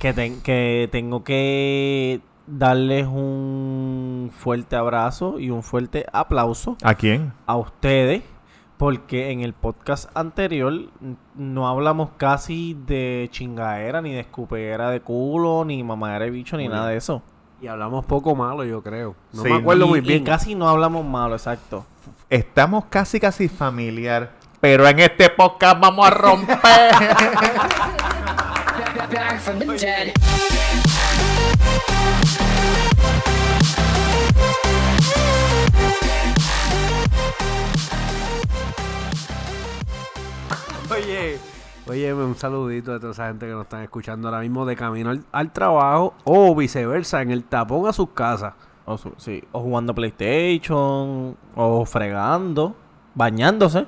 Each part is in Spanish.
que, ten- que tengo que darles un fuerte abrazo y un fuerte aplauso ¿A quién? a ustedes porque en el podcast anterior no hablamos casi de chingadera, ni de escupera de culo, ni mamadera de bicho, ni nada de eso. Y hablamos poco malo, yo creo. No Sí, me acuerdo Y- muy y bien. casi no hablamos malo, exacto. Estamos casi, casi familiar. Pero en este podcast vamos a romper. back from the dead. Oye, oye, un saludito a toda esa gente que nos están escuchando ahora mismo de camino al, al trabajo o viceversa, en el tapón a sus casas. O, su- sí, o jugando PlayStation, o fregando, bañándose.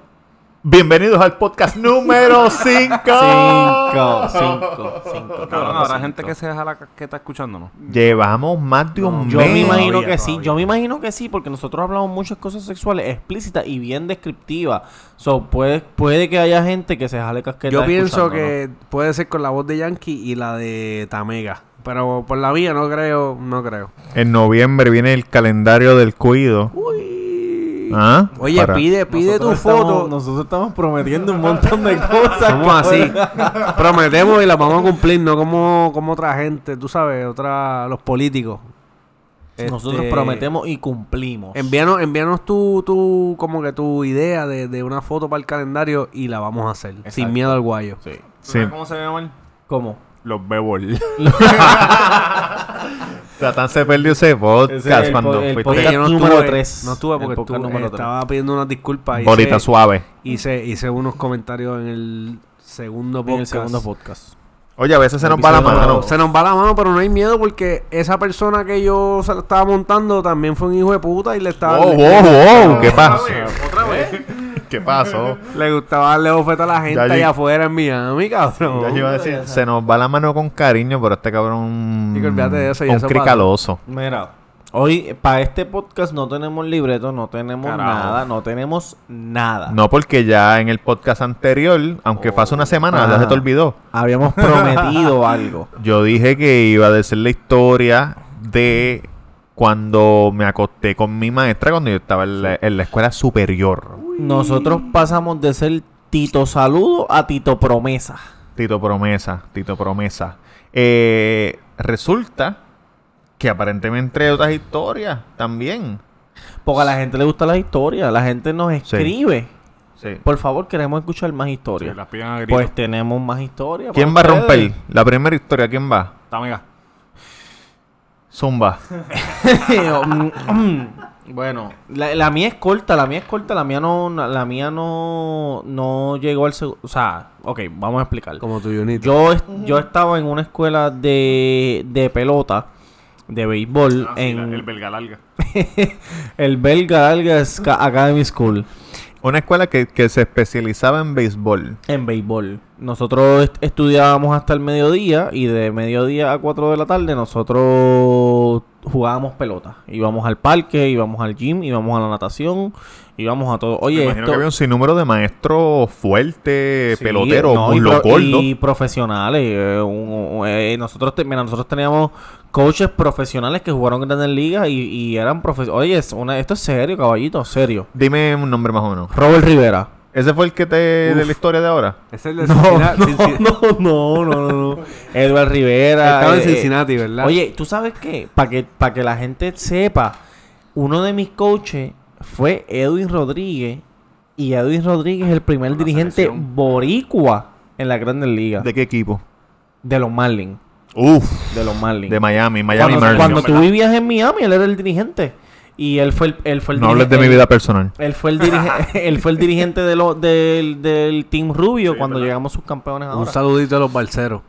Bienvenidos al podcast número 5. Cinco, cinco, cinco. Cabrón, habrá gente que se deja la casqueta escuchándonos. Llevamos más de un Yo mes. me imagino Todavía, que sí, yo me imagino que sí, porque nosotros hablamos muchas cosas sexuales explícitas y bien descriptivas. So, puede, puede que haya gente que se jale casqueta. Yo pienso que puede ser con la voz de Yankee y la de Tamega. Pero por la mía no creo, no creo. En noviembre viene el calendario del cuido. ¿Ah? Oye, Para- pide, pide tu foto. estamos- nosotros estamos prometiendo un montón de cosas. Somos así. Prometemos y las vamos a cumplir, no como, como otra gente, tú sabes, otra, los políticos. Nosotros Este, prometemos y cumplimos. Envíanos, envíanos tu, tu, como que tu idea de, de una foto para el calendario y la vamos a hacer. Sin miedo al guayo. Sí. Sí. ¿Sabes cómo se llama? ¿Cómo? Los bebol. Tatán se perdió ese podcast Ese es el cuando po- el fuiste podcast yo no número estuve, tres. No estuve El porque podcast estuve- número tres. estaba pidiendo unas disculpas. bolita hice, suave. hice, hice unos comentarios en el segundo En podcast. el segundo podcast. Oye, a veces se nos va la Episodio mano. número- Se nos va la mano, pero no hay miedo porque esa persona que yo se la estaba montando también fue un hijo de puta y le estaba... Wow, wow, wow. ¿Qué pasó? Otra vez. ¿Qué pasó? le gustaba darle bofeta a la gente allá afuera en Miami, cabrón. Ya yo iba a decir, se nos va la mano con cariño, pero este cabrón. Chico, olvídate de eso, ya Un eso cricaloso. Mira, hoy para este podcast no tenemos libreto, no tenemos Carajo. nada, no tenemos nada. No, porque ya en el podcast anterior, aunque fue hace una semana, ya se te olvidó. Habíamos prometido algo. Yo dije que iba a decir la historia de cuando me acosté con mi maestra cuando yo estaba en la, en la escuela superior. Nosotros pasamos de ser Tito Saludo a Tito Promesa. Tito Promesa, Tito Promesa. Eh, resulta que aparentemente hay otras historias también. Porque a la gente le gusta la historia, la gente nos escribe. Sí. Por favor, queremos escuchar más Sí, historias. las a pues tenemos más historias. ¿Quién va a romper? La primera historia, ¿quién va? Tamega. Zumba. bueno, la, la mía es corta, la mía es corta, la mía no, la mía no, no llegó al segundo, o sea, ok, vamos a explicar. Como tu Junito. Yo, yo estaba en una escuela de, de pelota, de béisbol, Ah, sí, en la- el belga larga. el Belga Ska- Academy School, Una escuela que, que se especializaba en béisbol. en béisbol. Nosotros est- estudiábamos hasta el mediodía y de mediodía a 4 de la tarde nosotros jugábamos pelota. Íbamos al parque, íbamos al gym, íbamos a la natación, íbamos a todo. Me Oye, imagino esto... que había un sinnúmero de maestros fuertes, Sí, peloteros, no, y, muslo pro- gordo. y profesionales. eh, un- un- eh, nosotros, te- mira, nosotros teníamos coaches profesionales que jugaron en grandes ligas y, y eran profesionales. Oye, es una, esto es serio, caballito, serio. Dime un nombre más o menos. Robert Rivera. ¿Ese fue el que te... de la historia de ahora? Es el de No, Cincinnati. no, no, no, no, no. Edward Rivera. Estaba en eh, Cincinnati, ¿verdad? Oye, ¿tú sabes qué? Para que, para que la gente sepa, uno de mis coaches fue Edwin Rodríguez. Y Edwin Rodríguez es el primer dirigente selección. boricua en la Grandes Ligas. ¿De qué equipo? De los Marlins. Uf, De los Marlins. de Miami, Miami cuando Marlins. cuando tú ¿verdad? vivías en Miami, él era el dirigente. Y él fue el, él fue el No hables de mi vida personal. Él fue el, dirige- él fue el dirigente de lo- del, del Team Rubio Sí, cuando ¿verdad? llegamos sus campeones Un ahora. saludito a los balseros.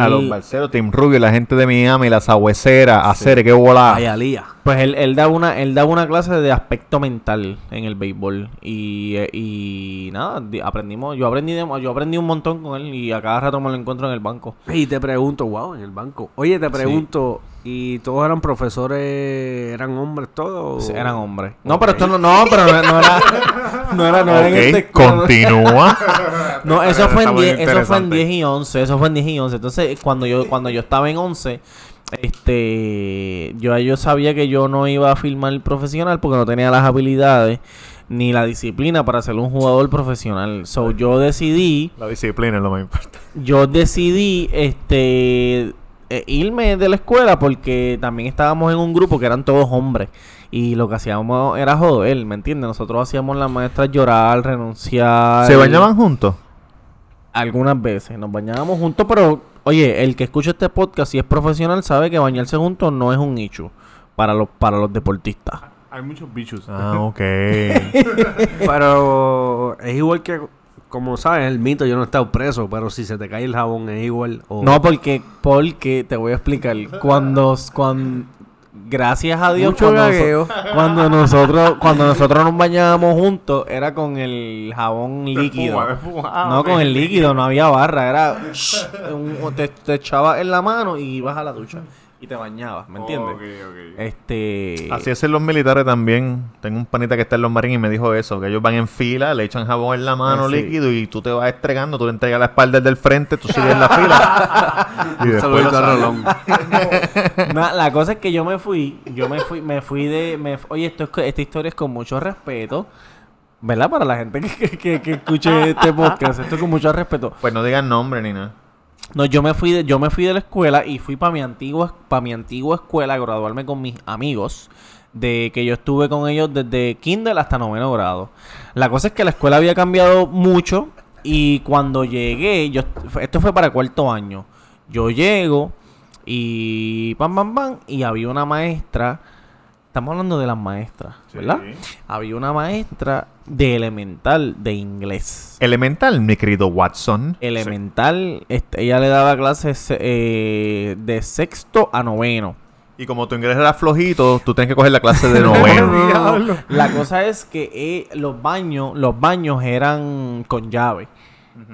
A los Barceros, Team Rubio, la gente de Miami, la sabuesera, hacer qué bola. Ayalía. Pues él, él daba una, él daba una clase de aspecto mental en el béisbol. Y, eh, y nada, di- aprendimos, yo aprendí de- yo aprendí un montón con él y a cada rato me lo encuentro en el banco. Y te pregunto, wow, en el banco. Oye, te pregunto, ¿Y todos eran profesores, eran hombres todos? Sí, Eran hombres. No, pero esto no, no, pero no, no era, no era, no era en no. continúa. No, eso fue, en muy 10, eso fue en interesante. 10 y 11. Eso fue en 10 y 11. Entonces, cuando yo, cuando yo estaba en 11, este, yo, yo sabía que yo no iba a filmar profesional porque no tenía las habilidades ni la disciplina para ser un jugador profesional. So, yo decidí, La disciplina es lo más importante. yo decidí, este, eh, irme de la escuela porque también estábamos en un grupo que eran todos hombres. Y lo que hacíamos era joder, ¿me entiendes? Nosotros hacíamos las maestras llorar, renunciar. ¿Se bañaban juntos? Algunas veces nos bañábamos juntos, pero oye, el que escucha este podcast si es profesional sabe que bañarse juntos no es un issue para los para los deportistas. Hay muchos bichos. Ah, ok. Pero es igual que, como sabes, el mito, yo no he estado preso, pero si se te cae el jabón es igual. o- No, porque porque te voy a explicar cuando cuando gracias a Dios Mucho cuando, noso- gagueo. cuando nosotros cuando nosotros nos bañábamos juntos era con el jabón líquido. No con el líquido, no había barra, era un- te, te echabas en la mano y ibas a la ducha y te bañabas, ¿me entiendes? Ok, ok. Este Así hacen los militares también. Tengo un panita que está en los marines y me dijo eso, que ellos van en fila, le echan jabón en la mano Sí. líquido y tú te vas estregando, tú le entregas la espalda al del frente, tú sigues en la fila. y después. Rolón. Na- la cosa es que yo me fui, yo me fui, me fui de, me, oye, esto es, esta historia es con mucho respeto, ¿verdad? Para la gente que, que, que- que escuche este podcast, esto es con mucho respeto. Pues no digan nombre ni nada. No, yo me fui de, yo me fui de la escuela y fui para mi antigua, para mi antigua escuela a graduarme con mis amigos. De que yo estuve con ellos desde kinder hasta noveno grado. La cosa es que la escuela había cambiado mucho. Y cuando llegué, yo esto fue para cuarto año. Yo llego y pam pam pam. Y había una maestra. Estamos hablando de las maestras, ¿verdad? Había una maestra de elemental de inglés Elemental, mi querido Watson. elemental, este, ella le daba clases eh, de sexto a noveno. Y como tu inglés era flojito, tú tienes que coger la clase de noveno. La cosa es que eh, los baños, los baños eran con llave.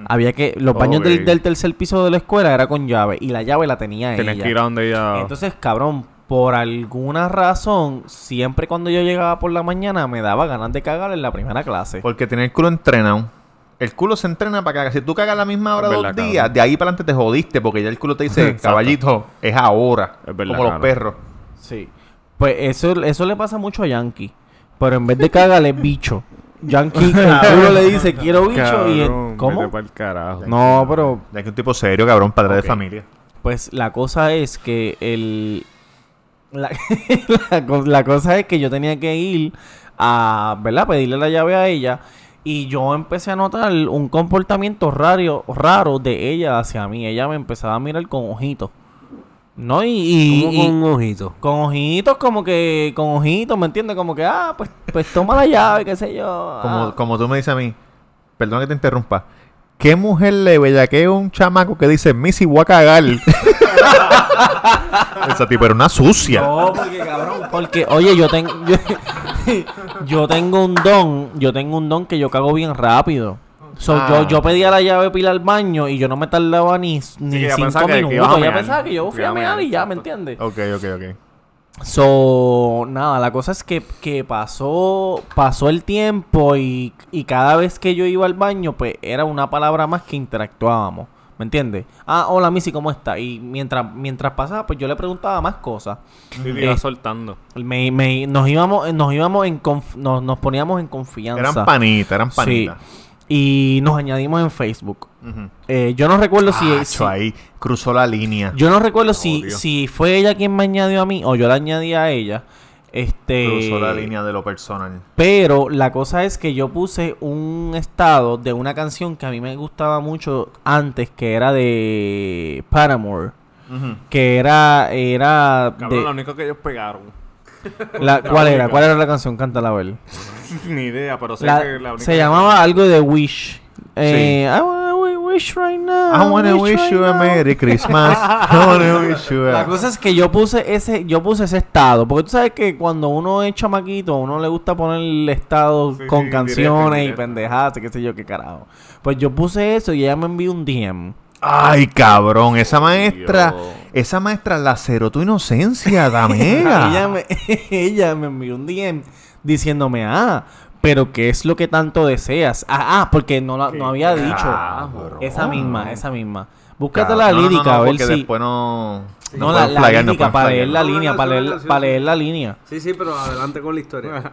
Había que, los baños del tercer piso de la escuela era con llave y la llave la tenía Tienes ella. que ir a donde ella. Entonces, cabrón, por alguna razón, siempre cuando yo llegaba por la mañana me daba ganas de cagar en la primera clase. Porque tiene el culo entrenado. El culo se entrena para cagar. Si tú cagas a la misma hora Es dos verdad, días, cabrón. de ahí para adelante te jodiste. Porque ya el culo te dice, caballito, es ahora. Es verdad, como los cabrón. perros. Sí. Pues eso, eso le pasa mucho a Yankee. Pero en vez de cagarle bicho. Yankee el culo le dice quiero bicho y Cabrón, ¿cómo? vete pa'l carajo. No, pero Ya que un tipo serio, cabrón, padre de familia. pues la cosa es que el la, la co- la cosa es que yo tenía que ir a, ¿verdad? Pedirle la llave a ella y yo empecé a notar un comportamiento raro, raro de ella hacia mí. Ella me empezaba a mirar con ojitos. ¿No? Y, y- Como y- con un ojito. Con ojitos, como que, con ojitos, ¿me entiendes? Como que, ah, pues, pues toma la llave, qué sé yo. Como, ah. como tú me dices a mí, perdón que te interrumpa. ¿Qué mujer le bellaquea a un chamaco que dice, Missy, voy a cagar? Esa tipo era una sucia. No, porque cabrón, porque, oye, yo tengo, yo, yo tengo un don, yo tengo un don que yo cago bien rápido. So, Ah. yo, yo pedía la llave pila al baño y yo no me tardaba ni, ni que cinco que- que minutos. ibas a ella mear. pensaba que yo fui Que a mear y ya, ¿me entiendes? Ok, ok, ok. So, nada, la cosa es que, que pasó, pasó el tiempo y, y cada vez que yo iba al baño, pues era una palabra más que interactuábamos. ¿Me entiendes? Ah, hola Missy, ¿cómo está? Y mientras, mientras pasaba, pues yo le preguntaba más cosas. Y te iba Eh, soltando. Me, me- nos íbamos, nos íbamos en conf- nos, nos poníamos en confianza. Eran panitas, eran Sí. panitas. Y nos añadimos en Facebook. Eh, yo no recuerdo si, si- ahí cruzó la línea. yo no recuerdo si, si fue ella quien me añadió a mí o yo la añadí a ella. Este Cruzó la línea de lo personal. Pero la cosa es que yo puse un estado de una canción que a mí me gustaba mucho antes, que era de Paramore. Que era, era Cabrón, de- lo único que ellos pegaron. la- ¿Cuál era? ¿Cuál era la canción? Cántala a ver. Ni idea, pero sé La- que la única se llamaba algo de Wish. Eh, I wanna wi- wish right now. I wanna wish you a. Merry Christmas. I wanna wish you La a... cosa es que yo puse ese, yo puse ese estado, porque tú sabes que cuando uno es chamaquito, a uno le gusta poner el estado Sí, con sí, canciones directo, y directo. pendejadas, qué sé yo, qué carajo. Pues yo puse eso y ella me envió un DM. Ay, cabrón, esa maestra, Dios. esa maestra laceró tu inocencia, ella, Damega. me, ella me envió un DM diciéndome, ah, pero ¿qué es lo que tanto deseas? Ah, ah, porque no, la- no había dicho. cabrón. Esa misma, esa misma. Búscate la No, no, no, lírica, no, a ver si... después no... No, no la, la lírica, para leer la línea, no, para leer, no, no, para no. leer la línea. Sí, sí, pero adelante con la historia.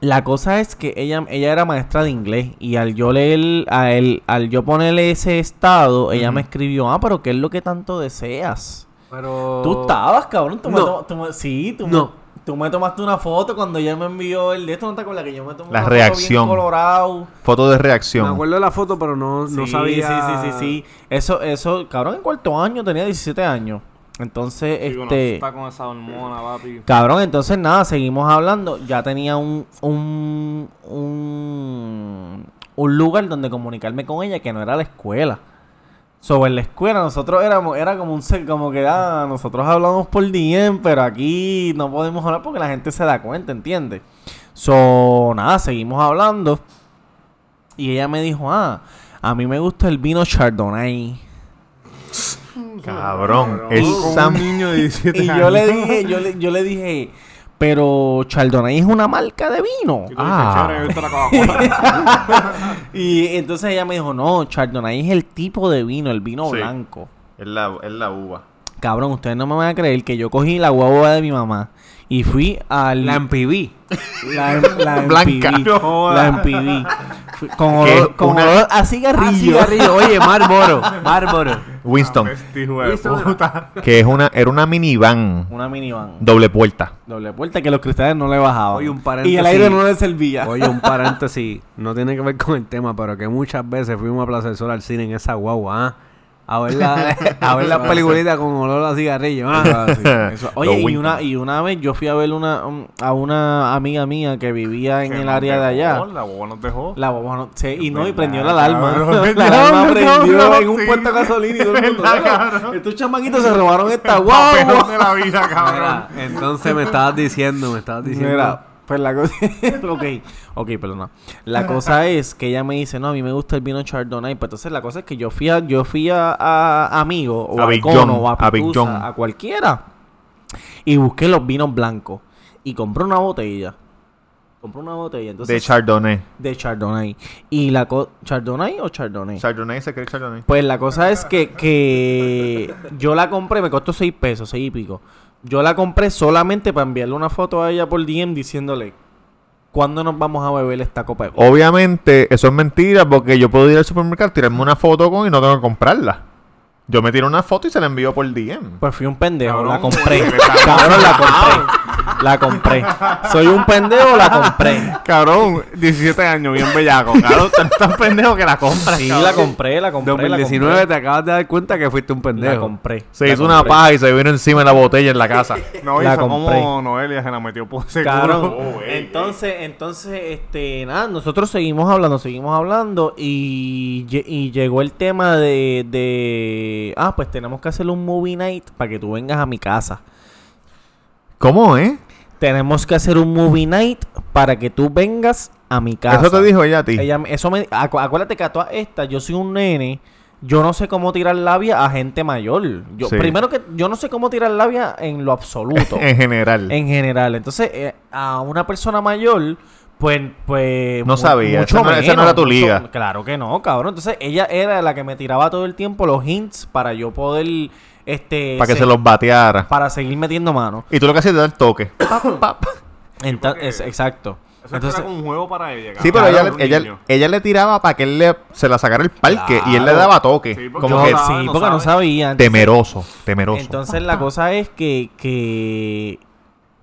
La cosa es que ella, ella era maestra de inglés y al yo leer, a él, al yo ponerle ese estado, ella me escribió, ah, pero ¿qué es lo que tanto deseas? Pero. Tú estabas, cabrón. Tú No. tú me- sí, tú, No. Me, tú me tomaste una foto cuando ella me envió el de esto. ¿No te acuerdas que yo me tomé La una reacción. foto bien colorado? Foto de Me reacción. acuerdo de la foto, pero no, no sí, sabía. Sí, sí, sí, sí. Eso, eso, cabrón, en cuarto año tenía 17 años. Entonces, Sí, uno este... está con esa hormona, papi. Cabrón, entonces nada, seguimos hablando. Ya tenía un, un, un, un lugar donde comunicarme con ella que no era la escuela. Sobre la escuela, nosotros éramos, era como un ser, como que ah, nosotros hablamos por DM, pero aquí no podemos hablar porque la gente se da cuenta, ¿entiendes? So, nada, seguimos hablando. Y ella me dijo, ah, a mí me gusta el vino Chardonnay. Cabrón, Es esa... un niño de 17 Y años. yo le dije, yo le, yo le dije, pero Chardonnay es una marca de vino. Y Ah. "Chévere, ¿viste la Coca-Cola?" Y entonces ella me dijo, no, Chardonnay es el tipo de vino, el vino Sí. blanco. Es la, es la uva. Cabrón, ustedes no me van a creer que yo cogí la guagua de mi mamá y fui al... La MPV. la, la Blanca. MPV, No la MPV. Con olor, con olor a cigarrillo. Ah, cigarrillo. Oye, Marlboro. Marlboro. Winston, de Winston. puta. que es una, era una minivan Una minivan. doble puerta. Doble puerta que los cristales no le bajaban. Oye, un y el aire no le servía. Oye, un paréntesis. No tiene que ver con el tema, pero que muchas veces fuimos a Plaza del Sol al cine en esa guagua, ¿ah? A ver, la, a ver las peliculitas con olor a cigarrillo, ¿ah? Oye, y una, y una vez yo fui a ver una, um, a una amiga mía que vivía en el área de dejó, allá. La boba nos dejó. La boba no, sí, y no, y prendió la alarma. cabrón. la alarma prendió cabrón, en un sí. puerto de gasolina y todo el mundo. Verdad, "Mira, cabrón. Estos chamaquitos se robaron esta guagua. de la vida, cabrón. Mira, entonces me estabas diciendo, me estabas diciendo. Mira, pues la cosa. ok, ok, perdona. La cosa es que ella me dice, no, a mí me gusta el vino Chardonnay. Pues entonces la cosa es que yo fui a, yo fui a, a Amigo, o A a, Big Cono, John, o a, a Big Pitusa, John. a cualquiera. Y busqué los vinos blancos. Y compré una botella. Compré una botella. Entonces, De Chardonnay. de Chardonnay. Y la co ¿Chardonnay o Chardonnay? Chardonnay se cree Chardonnay. Pues la cosa es que, que yo la compré, me costó 6 pesos, 6 y pico. Yo la compré solamente para enviarle una foto a ella por DM diciéndole, ¿cuándo nos vamos a beber esta copa de vino?" Obviamente, eso es mentira porque yo puedo ir al supermercado, tirarme una foto con y no tengo que comprarla. Yo me tiro una foto y se la envío por DM. Pues fui un pendejo, Cabrón, la compré. Cabrón, la compré. La compré. Soy un pendejo, la compré. Cabrón, 17 años, bien bellaco. Cabrón, tan pendejo que la compras. Sí, cabrón. la compré, la compré. 2019 la te acabas de dar cuenta que fuiste un compré. La pendejo. compré. Se la hizo una compré. paja y se vino encima de la botella en la casa. No, La hizo compré. como Noelia se la metió por seguro. Cabrón. Oh, entonces, entonces, este, nada, nosotros seguimos hablando, seguimos hablando y, y llegó el tema de, de, ah, pues tenemos que hacer un movie night para que tú vengas a mi casa. ¿Cómo, eh? Tenemos que hacer un movie night para que tú vengas a mi casa. Eso te dijo ella a ti. Ella, eso me, acu- acuérdate que a todas estas, yo soy un nene. Yo no sé cómo tirar labia a gente mayor. Yo, Sí. Primero que yo no sé cómo tirar labia en lo absoluto. en general. en general. Entonces, eh, a una persona mayor, pues, pues No sabía, mucho esa no- esa no menos, era tu mucho- liga. Claro que no, cabrón. Entonces, ella era la que me tiraba todo el tiempo los hints para yo poder, este, para que se- se los bateara. para seguir metiendo mano. Y tú lo que hacías es dar toque. Pap, pap. Exacto. Eso Entonces, era como un juego para ella. Sí, pero ella, Era le- ella, ella le tiraba para que él le, se la sacara el parque y él le Claro. daba toque. Sí, porque como que no sabe, sí, no porque no sabía. Entonces- temeroso, temeroso. Entonces la cosa es que, que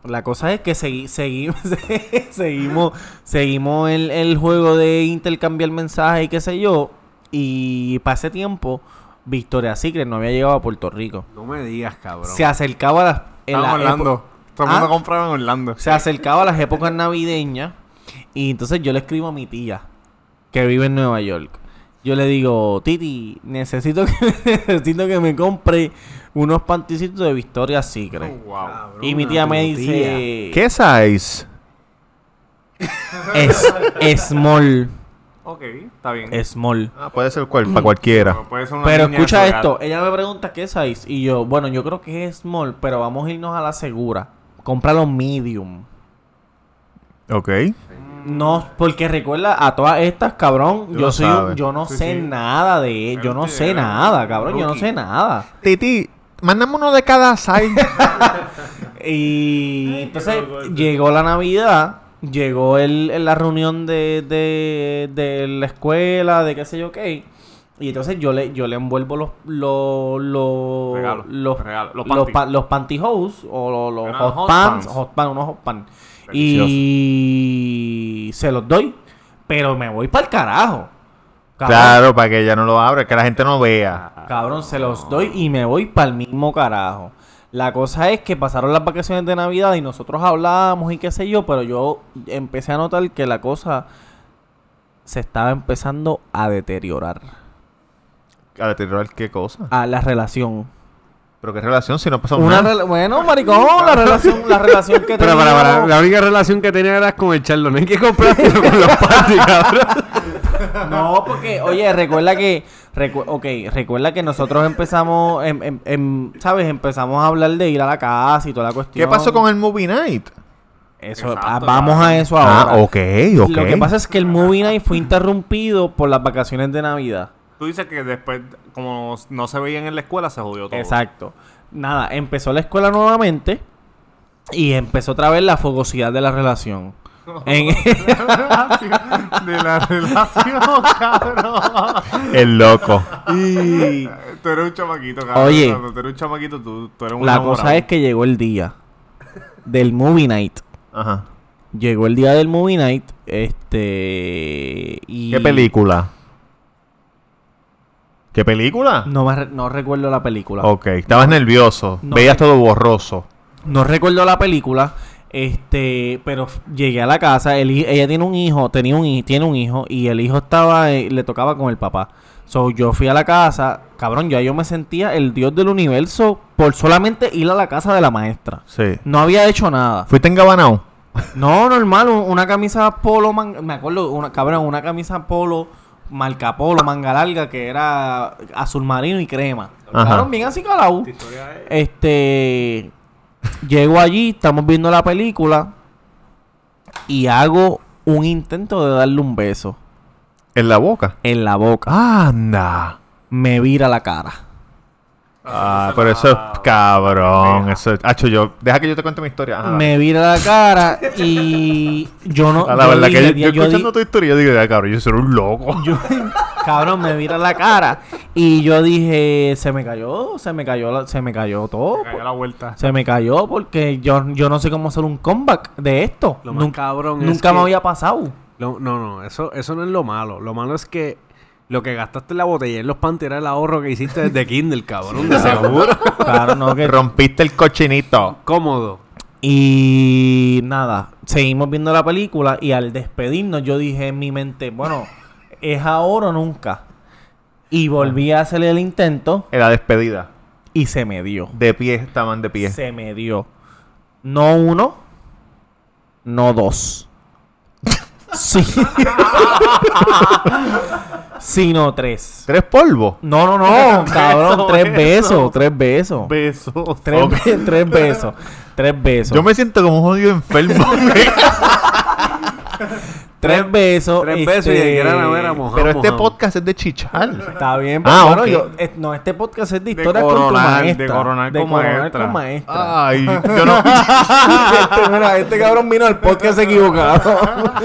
la cosa es que segui- segui- seguimos seguimos el, el juego de intercambiar mensajes y qué sé yo. Y para ese tiempo, Victoria Secret no había llegado a Puerto Rico. No me digas, cabrón. Se acercaba a las en la Orlando. Todo el mundo Ah. compraba en Orlando. se acercaba a las épocas navideñas. Y entonces yo le escribo a mi tía, que vive en Nueva York. Yo le digo, Titi, necesito que, necesito que me compre unos panticitos de Victoria Secret. Oh, wow. Y mi tía me tía. dice... ¿Qué size? Es small. Ok, está bien. Small. Ah, puede ser cual, para cualquiera. Pero puede ser una Pero niña escucha esto, ella me pregunta qué size y yo, bueno, yo creo que es small, pero vamos a irnos a la segura. Cómpralo medium. Ok. No, porque recuerda a todas estas, cabrón, Tú yo lo soy un- sabes. yo no Sí, sé sí. nada de yo no sé nada, cabrón, yo no rookie. sé nada. Titi, mándame uno de cada size. Y entonces llegó la Navidad, llegó el, el- la reunión de, de, de la escuela, de qué sé yo qué. Y entonces yo le, yo le envuelvo los los los los, los los, panty. pa- los pantyhose o los, hot, hot pants, pants. hot pants, unos hot pants. Delicioso. Y se los doy, pero me voy para el carajo. Cabrón, claro, para que ella no lo abra, que la gente no vea. Cabrón, se los doy y me voy para el mismo carajo. La cosa es que pasaron las vacaciones de Navidad y nosotros hablábamos y qué sé yo, pero yo empecé a notar que la cosa se estaba empezando a deteriorar. A deteriorar qué cosa. A la relación. Pero qué relación si no pasó Una nada. bueno, maricón, la relación, la relación que Pero para, para, la única relación que tenía era con el Charlo. No hay que comprarte con los panties, cabrón. No, porque, oye, recuerda que, recu- ok, recuerda que nosotros empezamos, em- em- em, ¿sabes? Empezamos a hablar de ir a la casa y toda la cuestión. ¿Qué pasó con el movie night? Eso, Exacto, ah, vamos claro. a eso ahora. Ah, ok, ok. Lo que pasa es que el movie night fue interrumpido por las vacaciones de Navidad. Tú dices que después, como no se veían en la escuela, se jodió todo. Exacto. Nada, empezó la escuela nuevamente y empezó otra vez la fogosidad de la relación. En- De la relación, cabrón. El loco. y Tú eres un chamaquito, cabrón. Oye. Cuando tú eres un chamaquito, tú, tú eres un la enamorado. cosa es que llegó el día del movie night. Ajá. Llegó el día del movie night, este y ¿Qué película? ¿Qué película? No me re- no recuerdo la película. Ok, estabas nervioso. No. Veías todo borroso. No recuerdo la película, este, pero llegué a la casa, el, ella tiene un hijo, tenía un tiene un hijo y el hijo estaba, eh, le tocaba con el papá. So, yo fui a la casa, cabrón, ya yo me sentía el dios del universo por solamente ir a la casa de la maestra. Sí. No había hecho nada. ¿Fuiste en Gabanao? No, normal, un- una camisa polo, man- me acuerdo, una cabrón, una camisa polo, marca polo, manga larga, que era azul marino y crema. Ajá. Cabrón, bien así calado. Este, llego allí, estamos viendo la película y hago un intento de darle un beso ¿En la boca? en la boca. ¡Anda! Me vira la cara. Ah, pero eso es cabrón. Eso es... Hacho, yo... Deja que yo te cuente mi historia. Ajá. Me vira la cara y yo no. Ah, la yo verdad dije, que yo, yo yo di- escuchando tu historia, yo digo, ya, cabrón, yo soy un loco. Yo- cabrón, me vira la cara. Y yo dije, se me cayó, se me cayó, la- se me cayó todo. Cayó la vuelta. Se me cayó porque yo, yo no sé cómo hacer un comeback de esto. Lo más nunca cabrón es nunca me que- había pasado. Lo- no, no, eso, eso no es lo malo. Lo malo es que lo que gastaste en la botella en los panties era el ahorro que hiciste desde Kindle, cabrón. de seguro. Claro, no, que... Rompiste el cochinito. Cómodo. Y nada, seguimos viendo la película y al despedirnos yo dije en mi mente, bueno, es ahora o nunca. Y volví a hacer el intento Era despedida. y se me dio. De pie, estaban de pie. Se me dio. No uno, no dos. Sí. Sino tres. ¿Tres polvos? No, no, no, cabrón, Beso, tres beso. besos, tres besos. Besos. Tres, be- tres besos. Tres besos. Yo me siento como un jodido enfermo. Tres besos. Tres este, besos y de gran a ver a Pero este podcast es de chichar. Está bien, Ah, pero bueno, ok. yo, no, este podcast es de De historia con tu coronar, maestra. de coronar con maestra. con maestra. Ay, yo no. este, mira, este cabrón vino al podcast equivocado.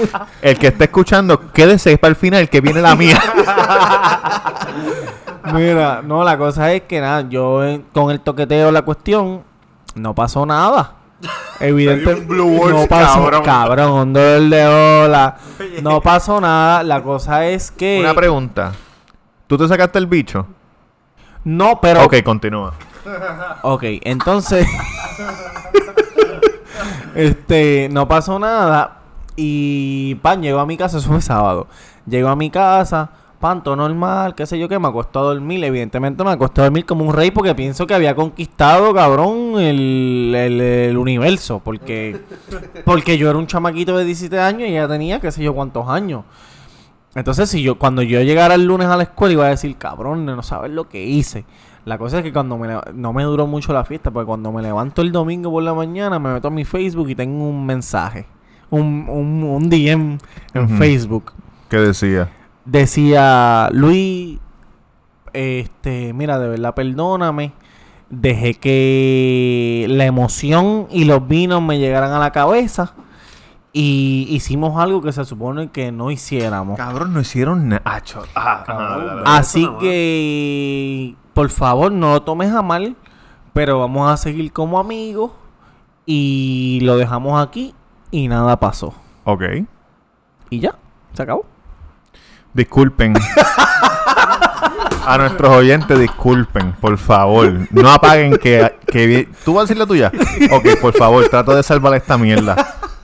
El que está escuchando, quédese para el final que viene la mía. Mira, no, la cosa es que nada, yo con el toqueteo la cuestión, no pasó nada. Evidente, Hay un Blue Balls, no pasó, cabrón. cabrón, un dolor de ola. No pasó nada. La cosa es que Una pregunta. ¿Tú te sacaste el bicho? no, pero Ok, continúa. Ok, entonces. este, no pasó nada. Y pan, llegó a mi casa, eso fue sábado. Llegó a mi casa, pan, todo normal, qué sé yo qué, me acostó a dormir. Evidentemente me acosté a dormir como un rey porque pienso que había conquistado, cabrón, el, el- el universo. Porque, porque yo era un chamaquito de 17 años y ella tenía qué sé yo cuántos años. Entonces, si yo, cuando yo llegara el lunes a la escuela, iba a decir, cabrón, no sabes lo que hice. La cosa es que cuando me no me duró mucho la fiesta, porque cuando me levanto el domingo por la mañana, me meto a mi Facebook y tengo un mensaje, un, un, un DM en. Facebook. ¿Qué decía? Decía, Luis, este, mira, de verdad, perdóname. Dejé que la emoción y los vinos me llegaran a la cabeza. Y hicimos algo que se supone que no hiciéramos. Cabrón, no hicieron nada. Ah, ah, ah. Así que, por favor, no lo tomes a mal. Pero vamos a seguir como amigos. Y lo dejamos aquí. Y nada pasó. Ok. Y ya, se acabó. Disculpen. A nuestros oyentes, disculpen, por favor. No apaguen que, que ¿Tú vas a decir la tuya? Ok, por favor, trato de salvar esta mierda.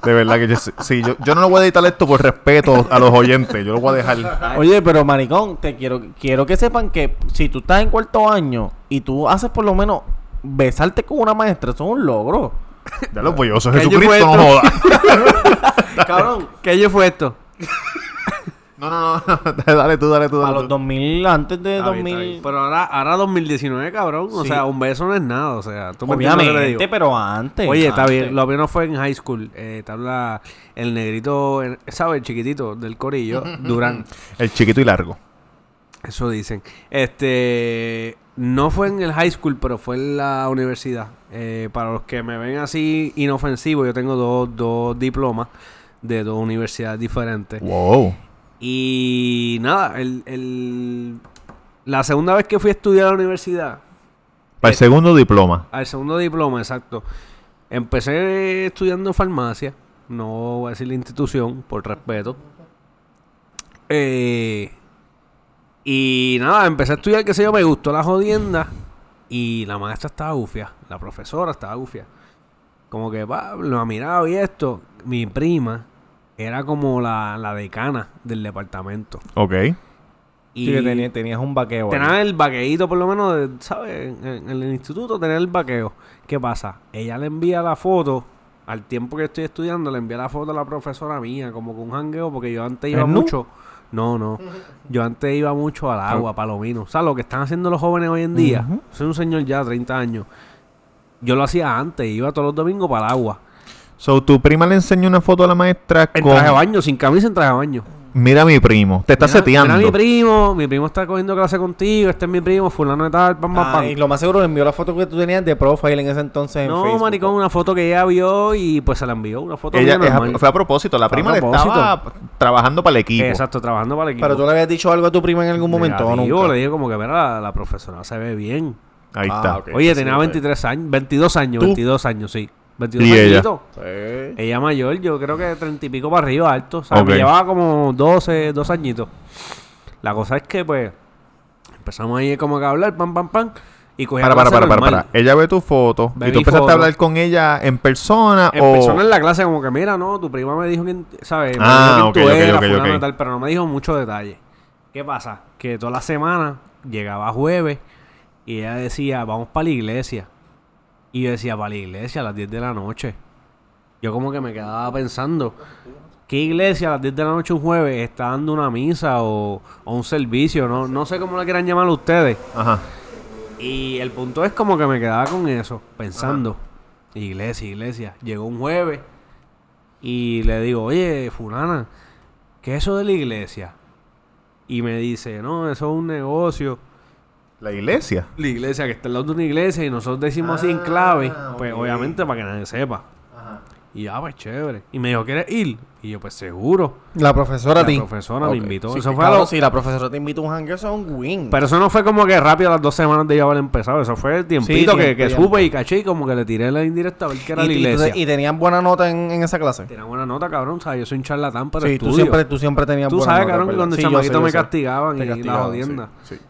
De verdad que yo, sí, yo, yo no lo voy a editar esto por respeto a los oyentes. Yo lo voy a dejar. Oye, pero maricón, te quiero, quiero que sepan que si tú estás en cuarto año y tú haces por lo menos besarte con una maestra, eso es un logro. Ya lo pues yo soy ¿Qué año Jesucristo, no esto? joda. Cabrón, ¿Qué año fue esto? No, no, no. Dale tú, dale tú, a dale los tú. 2000, antes de Está bien, está 2000. bien. Pero ahora, ahora 2019, cabrón. O Sí. sea, un beso no es nada. O sea, tú me entiendes lo que te Obviamente, digo. pero antes. Oye, está antes. bien. Lo mío no fue en high school. Eh, te habla el negrito, ¿sabes? El chiquitito del corillo, Durán. El chiquito y largo. Eso dicen. Este. No fue en el high school, pero fue en la universidad. Eh, para los que me ven así inofensivo, yo tengo dos, dos diplomas de dos universidades diferentes. Wow. Y nada, el, el- la segunda vez que fui a estudiar a la universidad, Para el segundo diploma. al segundo diploma, exacto, empecé estudiando farmacia. No voy a decir la institución, por respeto. Eh, y nada, empecé a estudiar, qué sé yo, me gustó la jodienda. Y la maestra estaba gufia, la profesora estaba gufia. Como que, va, lo ha mirado y esto. Mi prima era como la, la decana del departamento. Ok. Y Sí, que tenía- tenías un vaqueo. ahí. Tenía el vaqueíto, por lo menos, de- ¿sabes? En, en el instituto tenía el vaqueo. ¿Qué pasa? Ella le envía la foto, al tiempo que estoy estudiando, le envía la foto a la profesora mía, como con un jangueo, porque yo antes iba mucho. No, no. Yo antes iba mucho al agua, palomino. O sea, lo que están haciendo los jóvenes hoy en día, Ujú. soy un señor ya, 30 años. Yo lo hacía antes, iba todos los domingos para el agua. So, tu prima le enseñó una foto a la maestra En con... traje de baño, sin camisa, en traje de baño. Mira a mi primo. Te está Mira, seteando. mira mi primo, mi primo está cogiendo clase contigo, este es mi primo, fulano de tal, pam, pam, Ah, pam. y lo más seguro le envió la foto que tú tenías de profile en ese entonces en No, Facebook. maricón, una foto que ella vio y pues se la envió. Una foto Ella, es a- fue a propósito. La Fue a prima le estaba trabajando para el equipo. Exacto, trabajando para el equipo. Pero tú le habías dicho algo a tu prima en algún momento o nunca. Le dije como que, mira, la, la profesora se ve bien. Ahí Ah, está. ok. Oye, eso tenía sí, 23 años, 22 años, ¿Tú? 22 años, sí. 22 ¿Y ella? añitos. Sí. Ella mayor, yo creo que 30 y pico para arriba, alto. O sea, Ok. me llevaba como 12, 2 añitos. La cosa es que, pues, empezamos ahí como que a hablar, pam, pam, pam. Y Para, para, para, para, normal. para. Ella ve tu foto Ve y tú empezaste foto. a hablar con ella en persona En o... persona en la clase, como que, mira, no, tu prima me dijo que, ¿sabes? Me Ah, dijo ok, quién tú ok, eras, ok, fulano ok. y tal, pero no me dijo mucho detalle. ¿Qué pasa? Que toda la semana llegaba jueves y ella decía, vamos para la iglesia. Y yo decía, para la iglesia a las 10 de la noche. Yo como que me quedaba pensando, ¿qué iglesia a las 10 de la noche un jueves está dando una misa o, o un servicio? No, no sé cómo le quieran llamar ustedes. Ajá. Y el punto es como que me quedaba con eso, pensando. Iglesia, iglesia. Llegó un jueves y le digo, oye, fulana, ¿qué es eso de la iglesia? Y me dice, no, eso es un negocio. La iglesia. La iglesia que está al lado de una iglesia y nosotros decimos así en clave, Ah, pues ok. obviamente para que nadie sepa. Y ya, pues chévere. Y me dijo, ¿quieres ir? Y yo, pues seguro. La profesora La ti. profesora me invitó. Sí, eso fue lo- Si la profesora te invita a un hangueo, eso es un win. Pero eso no fue como que rápido a las dos semanas de yo haber empezado. Eso fue el tiempito que, tiempo, que supe y caché y como que le tiré la indirecta a ver qué era y, la y- iglesia. y tenían buena nota en, en esa clase. Tenía buena nota, cabrón. ¿sabes? Yo soy un charlatán, pero Sí, tú estudio. siempre, tú siempre tenías Tú buena sabes, nota, cabrón, que cuando Sí, yo chamaquito me castigaban Te y la jodienda. sí, sí.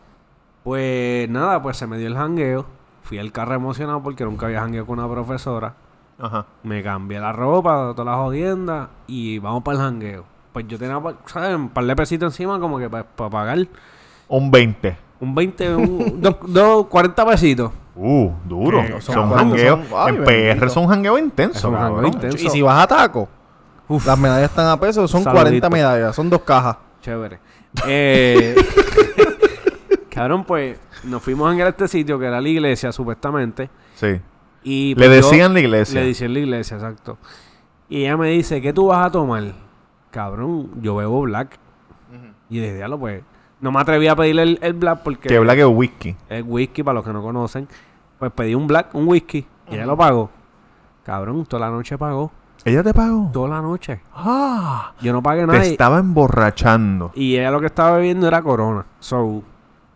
Pues nada, pues se me dio el jangueo. Fui al carro emocionado porque nunca había jangueo con una profesora. Ajá. Me cambié la ropa, toda la jodienda y vamos para el jangueo. Pues yo tenía, ¿sabes? Un par de pesitos encima como que para pagar. Un 20. Un 20, un, dos, dos, 40 pesitos. Uh, duro. Que Son, son- jangueos. en PR son jangueos intensos. Intenso. Y si vas a taco, Uf. las medallas están a peso, son Saludito. 40 medallas, son dos cajas. Chévere. Eh, cabrón, pues nos fuimos a este sitio que era la iglesia, supuestamente. Sí. Y Le pues, yo- decían la iglesia. Le decían la iglesia, exacto. Y ella me dice, ¿qué tú vas a tomar? Cabrón, yo bebo black. Y yo dije, diablo, pues. No me atreví a pedirle el, el black porque Que black es whisky. es whisky, para los que no conocen. Pues pedí un black, un whisky. Y ella lo pagó. Cabrón, toda la noche pagó. ¿Ella te pagó? Toda la noche. Ah. Yo no pagué Te nada. y- estaba emborrachando. Y ella lo que estaba bebiendo era corona. So,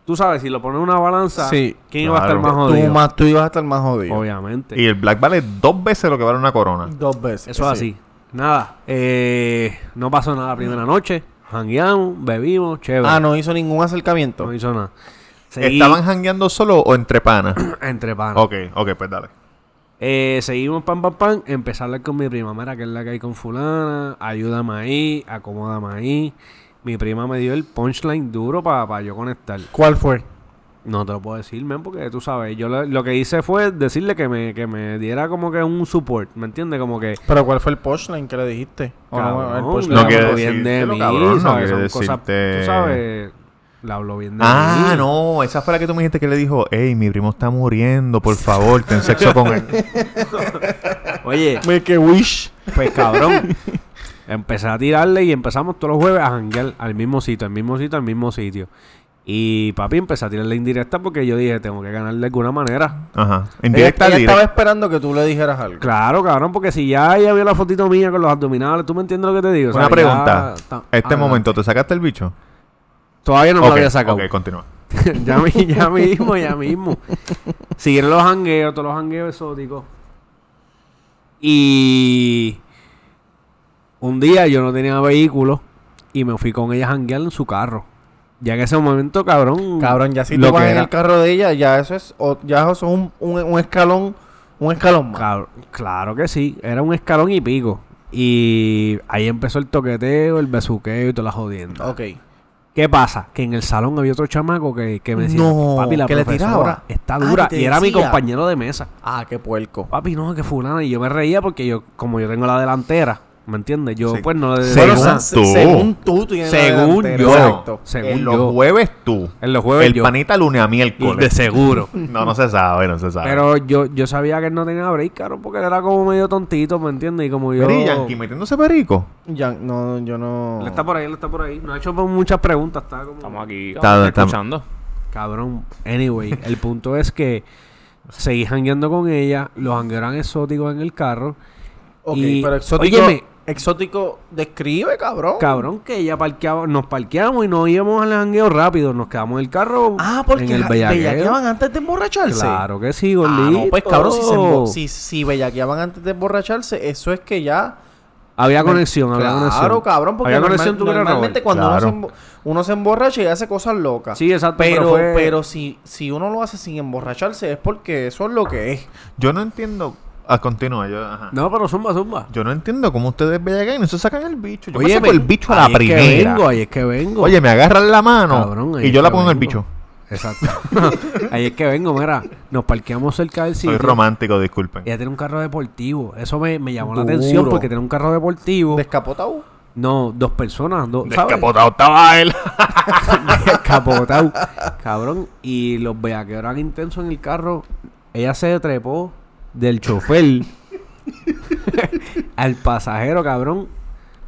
tú sabes, si lo pones en una balanza, Sí, ¿quién iba a estar más Tú, jodido? más, tú ibas a estar más jodido. Obviamente. Y el black vale dos veces lo que vale una corona. Dos veces. Eso es sí. así. Nada. Eh, no pasó nada la primera noche. Jangueamos, bebimos, chévere. Ah, no hizo ningún acercamiento. No hizo nada. Seguí ¿Estaban jangueando solo o entre panas? entre panas. ok, ok, pues dale. Eh, seguimos pam pam pam. Empecé a hablar con mi prima. Mira, que es la que hay con fulana. Ayúdame ahí, acomódame ahí. Mi prima me dio el punchline duro para yo conectar. ¿Cuál fue? No te lo puedo decir, men, porque tú sabes, yo lo, lo que hice fue decirle que me, que me diera como que un support, ¿me entiendes? Como que... ¿Pero cuál fue el punchline que le dijiste? ¿O no, Cabrón, el? No bien de mí, cabrón, no Son cosas, tú sabes, le habló bien de Ah, mí. no, esa fue la que tú me dijiste que le dijo, hey, mi primo está muriendo, por favor, ten sexo con él. Oye, Make a wish. pues cabrón, empecé a tirarle y empezamos todos los jueves a janguear al mismo sitio, al mismo sitio, al mismo sitio. Y papi empecé a tirarle indirecta porque yo dije, tengo que ganar de alguna manera. Ajá. En Ella, directa, ella estaba esperando que tú le dijeras algo. Claro, cabrón, porque si ya ella vio la fotito mía con los abdominales, ¿tú me entiendes lo que te digo? O sea, Una ya pregunta. Este Ah, momento, ¿te sacaste el bicho? Todavía no me lo había sacado. Ok, continúa. ya, ya mismo, ya mismo. Siguieron los jangueos, todos los jangueos exóticos. Y un día yo no tenía vehículo y me fui con ella a janguear en su carro. Ya que ese momento, cabrón. Cabrón, ya si lo tú vas en el carro de ella, ya eso es, o- ya eso es un, un, un escalón, un escalón más. Cab- claro que sí, era un escalón y pico. Y ahí empezó el toqueteo, el besuqueo y toda la jodienda. Ok. ¿Qué pasa? Que en el salón había otro chamaco que, que me decía, No, papi, la que le profesora tiraba. está Ah, dura. y era mi compañero de mesa. Ah, qué puerco. Papi, no, que fulana. Y yo me reía porque yo, como yo tengo la delantera, ¿me entiendes? Yo, Sí. pues, no le Según se- tú. según tú la Según yo. Exacto. Según en los yo. jueves tú. En los jueves el yo. panita lunes a De miércoles. seguro. No, no se sabe, no se sabe. Pero yo, yo sabía que él no tenía break, caro, porque él era como medio tontito, ¿me entiendes? Y como yo... Mira, y Yankee metiéndose perico. Ya, no, yo no. Él está por ahí, él está por ahí. No ha hecho muchas preguntas, está como... Estamos aquí Está- está- escuchando. Cabrón. Anyway, el punto es que seguí jangueando con ella, los jangueos eran exóticos en el carro. Ok, y- pero exótico. Óyeme. Exótico describe, cabrón. Cabrón, que ella parqueaba, nos parqueamos y no íbamos al jangueo rápido, nos quedamos en el carro Ah, porque en el bellaqueo. bellaqueaban antes de emborracharse. Claro que sí, Ah, gordito. no, pues cabrón, si, se si, si bellaqueaban antes de emborracharse, eso es que ya. Había conexión, había conexión. Claro, cabrón, porque Había normal- conexión, normalmente cuando uno, se Claro. embo- uno se emborracha y hace cosas locas. Sí, exacto, pero Pero, fue- pero si, si uno lo hace sin emborracharse es porque eso es lo que es. Yo no entiendo. Ah, continúa. Yo, ajá. No, pero zumba, zumba. Yo no entiendo cómo ustedes bellagan y no se sacan el bicho. Yo Oye, me saco el bicho a la ahí es que primera. vengo, ahí es que vengo. Oye, me agarran la mano Cabrón, ahí y es yo la que pongo en el vengo. bicho. Exacto. ahí es que vengo, mira. Nos parqueamos cerca del sitio. Soy romántico, disculpen. Ella tiene un carro deportivo. Eso me, me llamó la Duro. atención porque tiene un carro deportivo. Descapotado. No, dos personas, dos, ¿sabes? Descapotado estaba él. Descapotado. Cabrón. Y los bellaqueos eran intensos en el carro. Ella se trepó del chofer al pasajero, cabrón.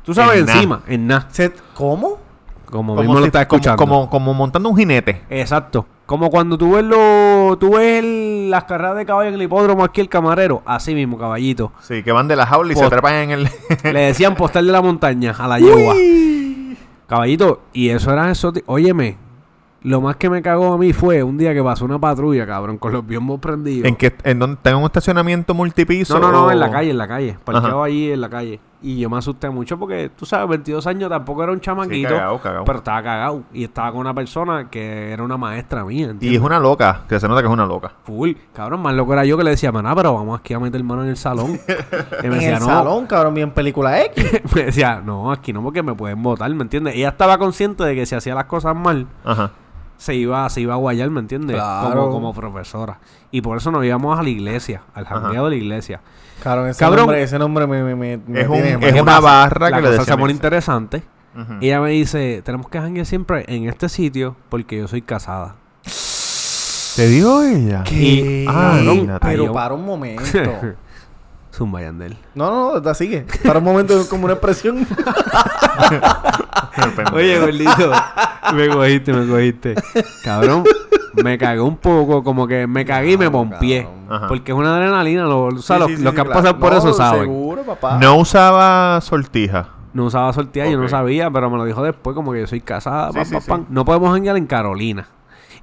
Tú sabes, En na. encima, en nada. ¿Cómo? Como, Como mismo lo si- como- escuchando. Como, como montando un jinete. Exacto. Como cuando tú ves, lo, tú ves el- las carreras de caballo en el hipódromo aquí el camarero. Así mismo, caballito. Sí, que van de la jaula y se trepan en el... Le decían postal de la montaña a la yegua. Caballito, y eso era eso. Óyeme, lo más que me cagó a mí fue un día que pasó una patrulla, cabrón, con los biombos prendidos. ¿En, que, ¿En donde tengo un estacionamiento multipiso? No, no, no, o- en la calle, en la calle. Parqueado ahí en la calle. Y yo me asusté mucho porque, tú sabes, 22 años tampoco era un chamaquito. cagao, cagao. Pero estaba cagado. Y estaba con una persona que era una maestra mía, ¿entiendes? Y es una loca, que se nota que es una loca. Full. Cabrón, más loco era yo que le decía, maná, pero vamos aquí a meter mano en el salón. Y me En decía, el no. salón, cabrón, bien película X. me decía, no, aquí no, porque me pueden votar, ¿me entiendes? Ella estaba consciente de que si hacía las cosas mal, Ajá. Se iba, se iba a guayar, ¿me entiendes? Claro. Como, como profesora. Y por eso nos íbamos a la iglesia, al jangueo de la iglesia. Cabrón, ese Cabrón. nombre, ese nombre me, me, me- me Es un-. ¿Qué una pasa? barra la que le cosa se pone interesante Ujú. ella me dice, tenemos que janguear siempre en este sitio porque yo soy casada. ¿Te dijo ella? Y- Ah, imagínate. Pero para un momento. Zumba Yandel. No, no, no, sigue. Para un momento es como una expresión. Oye, gordito, me cogiste, me cogiste. Cabrón, me cagué un poco, como que me cagué y me pompié. Porque es una adrenalina, lo- o sea, Sí, los, sí, sí, los sí, que han claro. pasado por No, eso saben. Seguro, papá. No usaba sortija. No usaba sortilla, yo no Ok. sabía, pero me lo dijo después, como que yo soy casada, Sí, pam, sí, pam, sí. pam. No podemos janguear en Carolina.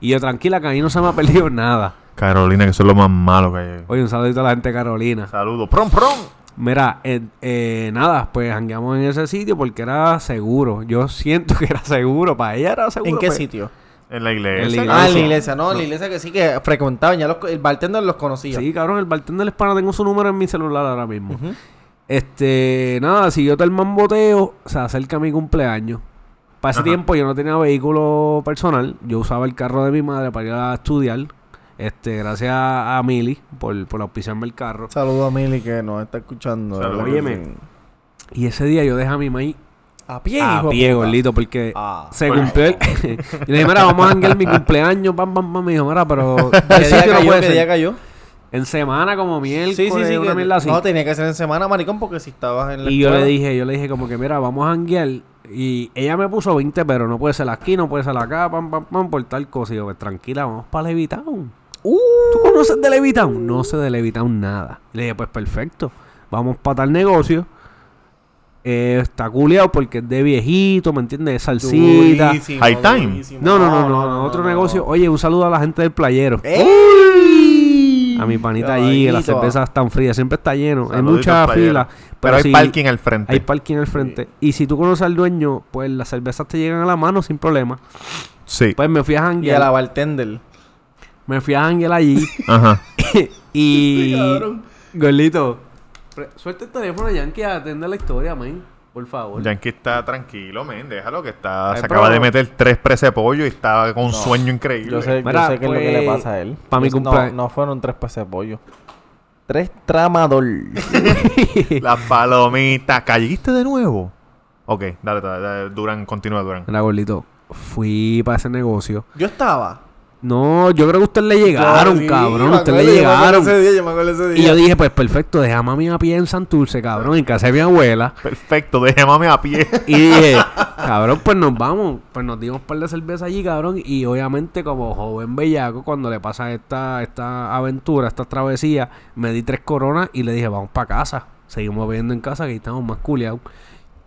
Y yo, tranquila, que ahí no se me ha perdido nada. Carolina, que eso es lo más malo que hay. Oye, un saludito a la gente de Carolina. Saludos. ¡Prom, prom! Mira, eh, eh, nada, pues jangueamos en ese sitio porque era seguro. Yo siento que era seguro, para ella era seguro. ¿En qué pues. sitio? En la iglesia. En la Ah, en la iglesia. No, en la iglesia que sí que frecuentaban. Ya los, el bartender los conocía. Sí, cabrón, el bartender hispano tengo su número en mi celular ahora mismo. Ujú. Este, nada, si yo te el mamboteo, se acerca mi cumpleaños. Para ese Ajá. tiempo yo no tenía vehículo personal, yo usaba el carro de mi madre para ir a estudiar. Este, gracias a Mili por, por auspiciarme el carro. Saludo a Mili que nos está escuchando. Y ese día yo dejé a mi maíz A pie, a pie, gordito, porque Ah. se cumplió el... y le dije, mira, vamos a janguear mi cumpleaños, pam, pam, pam. Me dijo, mira, pero... ¿Qué el día no cayó? puede ¿Qué ser". día cayó? En semana, como miércoles, Sí, sí, sí. una mierda así. no, tenía que ser en semana, maricón, porque si estabas en la Y yo le dije, yo le dije como que, mira, vamos a janguear. Y ella me puso 20, pero no puede ser aquí, no puede ser acá, pam, pam, pam, por tal cosa. Y yo, pues tranquila, vamos para Levitown. Uh, ¿Tú conoces de Levitown? No sé de Levitown nada. Le dije, pues perfecto, vamos para tal negocio. Eh, está culiado porque es de viejito, ¿me entiendes? Salsita. durísimo, High time. durísimo. No, no, no, no, no, otro negocio. Oye, un saludo a la gente del playero. ¡Ey! A mi panita allí, las cervezas están frías, siempre está lleno. hay mucha fila. Pero hay si- parking al frente. Hay parking al frente. Y si tú conoces al dueño, pues las cervezas te llegan a la mano sin problema. Sí. Pues me fui a Y a la janguear. bartender. Me fui a janguear allí. Ajá. y. Gordito. pre- Suelta el teléfono, Yankee, a atender la historia, man. Por favor. Yankee está tranquilo, men. Déjalo que está. Ay, se pero- acaba de meter tres presas de pollo y está con un sueño increíble. Yo sé, yo Mira, qué es lo que le pues, pasa a él. pa' mi Pues, cumplea- No, no fueron tres peces de pollo. Tres tramador. Las palomitas. ¿Caíste de nuevo? Ok, dale, dale, dale, Durán, continúa, Durán. Mira, gordito. Fui para ese negocio. Yo estaba. No, yo creo que ustedes le llegaron, Sí, cabrón. Ustedes acuerdo, le llegaron. ese día, yo me ese Y día. yo dije, pues perfecto, dejé a mami a pie en Santurce, cabrón, en casa de mi abuela. Perfecto, déjame a pie. Y dije, cabrón, pues nos vamos. Pues nos dimos un par de cerveza allí, cabrón. Y obviamente, como joven bellaco, cuando le pasa esta, esta aventura, esta travesía, me di tres coronas y le dije, vamos para casa. Seguimos viviendo en casa, que ahí estamos más culiados.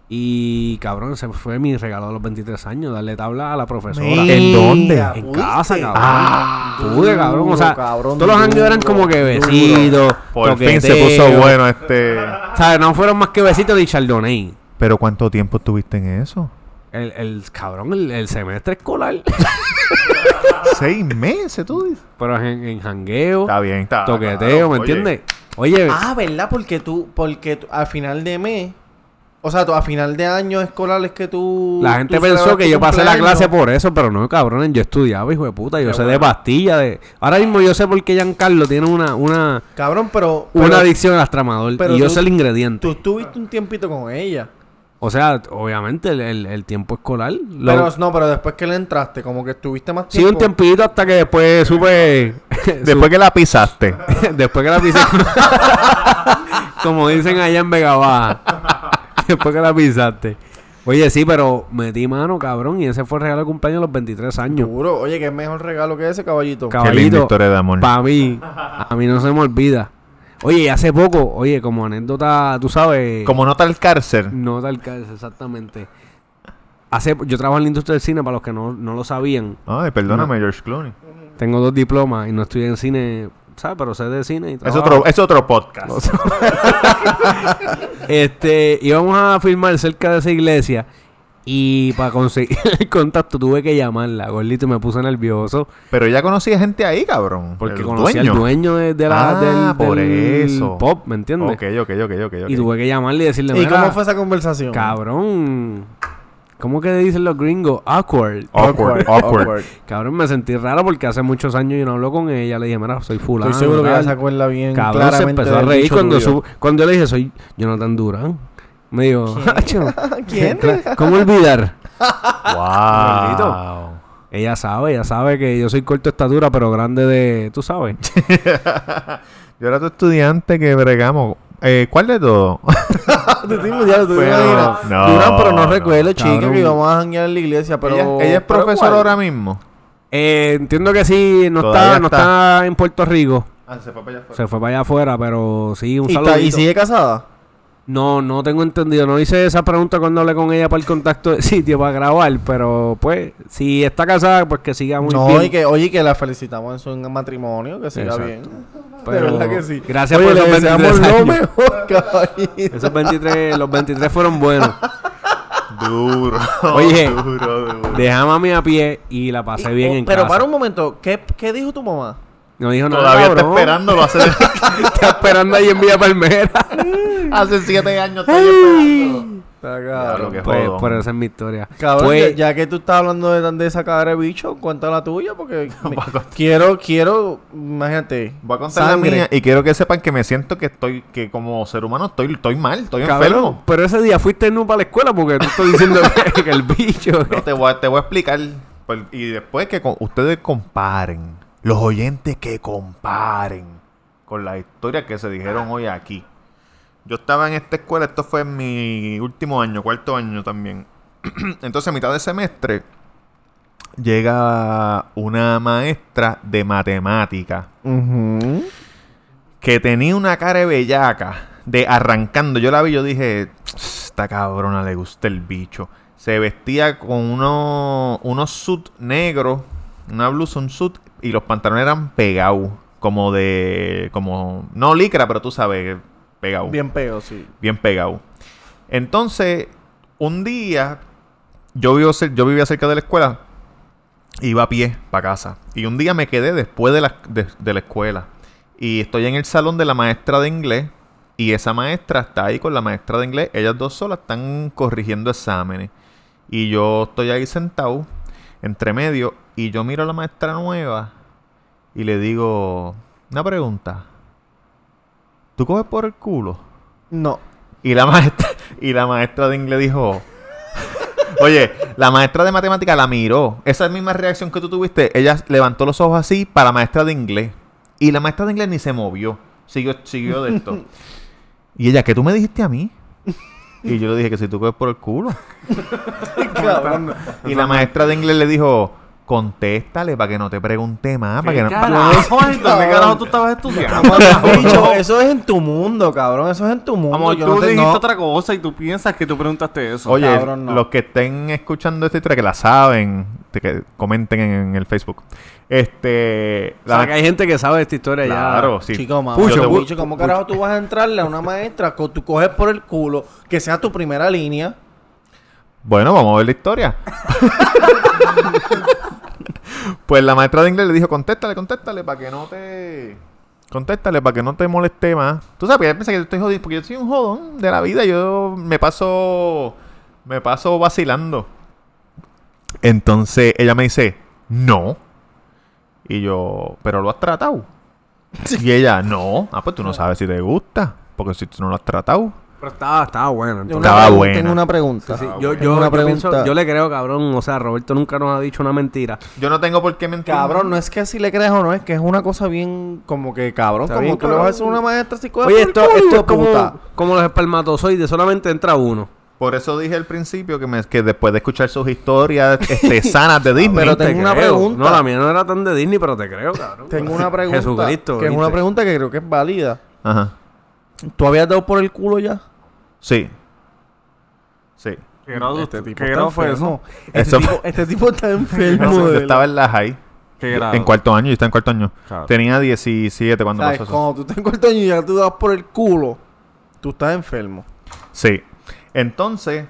Y cabrón, ese fue mi regalo de los 23 años, darle tabla a la profesora. ¿En dónde? En casa, cabrón. Ah, Pude, cabrón. O sea, cabrón, todos los años eran como que besitos. Por fin se puso bueno este. ¿Sabes? No fueron más que besitos ni chardonnay. Pero ¿cuánto tiempo estuviste en eso? El, el cabrón, el, el semestre escolar. Seis meses, tú dices. Pero en, en jangueo, Está bien, está. toqueteo, claro, ¿me entiendes? Oye, Ah, ¿verdad? Porque tú, porque tú- al final de mes, o sea, a final de año escolar es que tú... la gente tú pensó que yo pasé la clase por eso, pero no, cabrón, yo estudiaba, hijo de puta, yo Qué sé de pastilla, de... Ahora mismo yo sé por qué Giancarlo tiene una, una, Cabrón, pero... una pero adicción al tramador pero y yo tú- sé el ingrediente. Tú estuviste un tiempito con ella. O sea, obviamente el, el- el tiempo escolar. lo- Pero no, pero después que le entraste, como que estuviste más Sí, tiempo. un tiempito hasta que después supe... Después que la pisaste. Después que la pisé. Como dicen allá en Vega Baja. Después que la pisaste. Oye, sí, pero metí mano, cabrón. Y ese fue el regalo de cumpleaños a los 23 años. Seguro. Oye, qué mejor regalo que ese caballito. Cab- Qué linda Caballito, historia de amor. Para mí, a mí no se me olvida. Oye, y hace poco, oye, como anécdota, tú sabes. Como nota el cárcel. No tal caso, exactamente. Hace, yo trabajo en la industria del cine, para los que no, no lo sabían. Ay, perdóname, George Clooney. Tengo dos diplomas y no estudié en cine, ¿sabes? Pero sé de cine y Es otro, es otro podcast. Este, íbamos a filmar cerca de esa iglesia y para conseguir el contacto tuve que llamarla. Gordito me puse nervioso Pero ya conocía gente ahí, cabrón. porque El conocí dueño. al dueño de, de la, Ah, del, por del eso. pop, ¿me entiendes? Ok, ok, ok, ok. Y tuve que llamarle y decirle, ¿Y "Mira, cómo fue esa conversación? cabrón, ¿cómo que dicen los gringos? Awkward. Awkward, awkward. Cabrón, me sentí raro porque hace muchos años yo no hablo con ella. Le dije, mira, soy fulano. Estoy seguro que tal". ella se acuerda bien Cabrón, se claramente empezó a reír cuando, su- cuando yo le dije, soy Jonathan Durán. Me dijo, "Hacho, ¿Quién? ¿Cómo olvidar? Wow. Ella sabe, ella sabe que yo soy corto de estatura, pero grande de... ¿Tú sabes? Yo era tu estudiante que bregamos. Eh, ¿Cuál de todos? Tú te imaginas, tú te Pero- imaginas. no, Durán, pero no, no, recuerdo, chica, cabrón. que íbamos a janguear en la iglesia, pero... ella, ella es pero profesora ahora mismo. Eh, entiendo que sí, no Todavía está, no está. está en Puerto Rico. Ah, se fue para allá Se fue para allá afuera, pero sí, un ¿Y, saludo. ¿Y sigue casada? No, no tengo entendido. No hice esa pregunta cuando hablé con ella para el contacto de sitio para grabar, pero pues, si está casada, pues que siga muy no, bien. y que, oye, que la felicitamos en su matrimonio, que siga Exacto. bien. Pero- de verdad que sí. gracias Oye, por esos le deseamos 23 lo años. mejor, caballito. Esos 23, los 23 fueron buenos. Duro. Oye. duro, duro. Dejamos a mí a pie y la pasé bien Y- en Pero casa. para un momento, ¿qué, qué dijo tu mamá? No dijo nada, Todavía está esperando. Lo hace, Está esperando ahí en Villa Palmera. hace siete años. Está ahí esperando. Está Claro que pues, por esa es mi historia. Cabrón, Fue- ya, ya que tú estás hablando de, de esa cara de bicho, cuenta la tuya, porque me- quiero, quiero, imagínate. Voy a contar sangre. la mía y quiero que sepan que me siento que estoy, que como ser humano estoy, estoy mal, estoy Cabrón, enfermo. pero ese día fuiste nu para la escuela porque tú estás diciendo que, que el bicho. No, te, voy a, te voy a explicar. pues, Y después que con- ustedes comparen, los oyentes que comparen con las historias que se dijeron hoy aquí. Yo estaba en esta escuela, esto fue en mi último año, cuarto año también. Entonces, a mitad de semestre, llega una maestra de matemática que tenía una cara de bellaca de arrancando. Yo la vi, yo dije, esta cabrona le gusta el bicho. Se vestía con unos unos suit negros, una blusa, un suit, y los pantalones eran pegados, como de, como, no licra, pero tú sabes, pegados Bien peo, sí. bien pegado. Entonces, un día, yo, vivo yo vivía cerca de la escuela, iba a pie para casa. Y un día me quedé después de la, de, de la escuela. Y estoy en el salón de la maestra de inglés. Y esa maestra está ahí con la maestra de inglés. Ellas dos solas están corrigiendo exámenes. Y yo estoy ahí sentado, entre medio. Y yo miro a la maestra nueva. Y le digo, una pregunta. ¿Tú coges por el culo? No. Y la maestra, y la maestra de inglés dijo. Oye, la maestra de matemática la miró. Esa misma reacción que tú tuviste, ella levantó los ojos así para la maestra de inglés. Y la maestra de inglés ni se movió. Siguió, siguió de esto. Y ella, ¿qué tú me dijiste a mí? Y yo le dije que si tú coges por el culo. Y la maestra de inglés le dijo, contéstale para que no te pregunte más. Para que no, carajo? ¿Dónde carajo tú estabas estudiando? Bicho, eso es en tu mundo, cabrón. Eso es en tu mundo. Amor, Yo tú no te- dijiste no. otra cosa y tú piensas que tú preguntaste eso. Oye, cabrón, no. los que estén escuchando esta historia, que la saben, te- que comenten en, el Facebook. Este. O sea, la- que hay gente que sabe esta historia claro, ya. sí. Chico, mamá, Pucho, yo te- pu- bicho, ¿cómo carajo tú vas a entrarle a una maestra que tú coges por el culo, que sea tu primera línea? Bueno, vamos a ver la historia. pues la maestra de inglés le dijo, contéstale, contéstale, para que no te... Contéstale, para que no te moleste más. Tú sabes, ella piensa que yo estoy jodido, porque yo soy un jodón de la vida. Yo me paso... Me paso vacilando. Entonces ella me dice, no. Y yo, pero lo has tratado. Y ella, no. Ah, pues tú no sabes si te gusta. Porque si tú no lo has tratado. Pero estaba, estaba bueno. Tengo entonces. una Estaba pregunta, buena. Tengo una pregunta. Sí, yo, yo, una yo pienso- pregunta. yo le creo, cabrón. O sea, Roberto nunca nos ha dicho una mentira. Yo no tengo por qué mentir. Cabrón, no es que si le creas o no, es que es una cosa bien como que cabrón. Está como bien, tú le vas a a una maestra si coges Oye, esto, es como, puta. como los espermatozoides, solamente entra uno. Por eso dije al principio que, me, que después de escuchar sus historias este, sanas de Disney. Pero Te tengo una creo. pregunta. No, la mía no era tan de Disney, pero te creo, cabrón. Tengo una pregunta. Jesucristo. Que es una pregunta que creo que es válida. Ajá. ¿Tú habías dado por el culo ya? Sí. Sí. ¿Qué grado, Este tipo ¿qué está grado fue eso? Este, Eso tipo, fue- este tipo está enfermo. De estaba en la high. ¿Qué grado? En cuarto año, yo estaba en cuarto año. Claro. Tenía 17 cuando ¿Sabes? pasó eso. Cuando tú estás en cuarto año y ya tú das por el culo, tú estás enfermo. Sí. Entonces,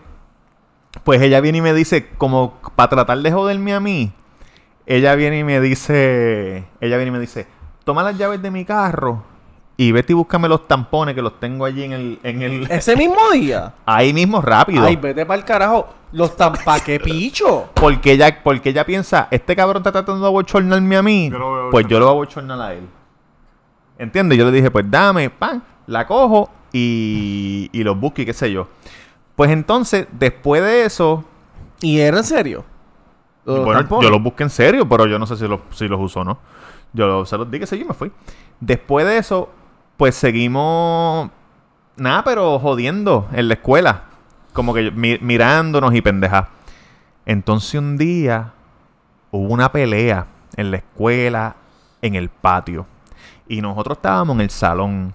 pues ella viene y me dice, como para tratar de joderme a mí, ella viene y me dice, ella viene y me dice, toma las llaves de mi carro y vete y búscame los tampones que los tengo allí en el, en el, Ese mismo día. ahí mismo rápido. Ay, vete para el carajo. Los tampa que picho. Porque ella, porque ella piensa, este cabrón está tratando de abochornarme a mí, Yo lo voy a pues yo lo voy a abochornar a él. ¿Entiendes? Yo le dije, pues dame, pan, la cojo y, y los busco y qué sé yo. Pues entonces, después de eso, ¿Y era en serio? Los bueno, tampones. yo los busqué en serio, pero yo no sé si los, si los usó o no. Yo se los di que sí, y me fui. Después de eso, pues seguimos. Nada, pero jodiendo en la escuela. Como que mi- mirándonos y pendeja. Entonces un día hubo una pelea en la escuela, en el patio. Y nosotros estábamos en el salón.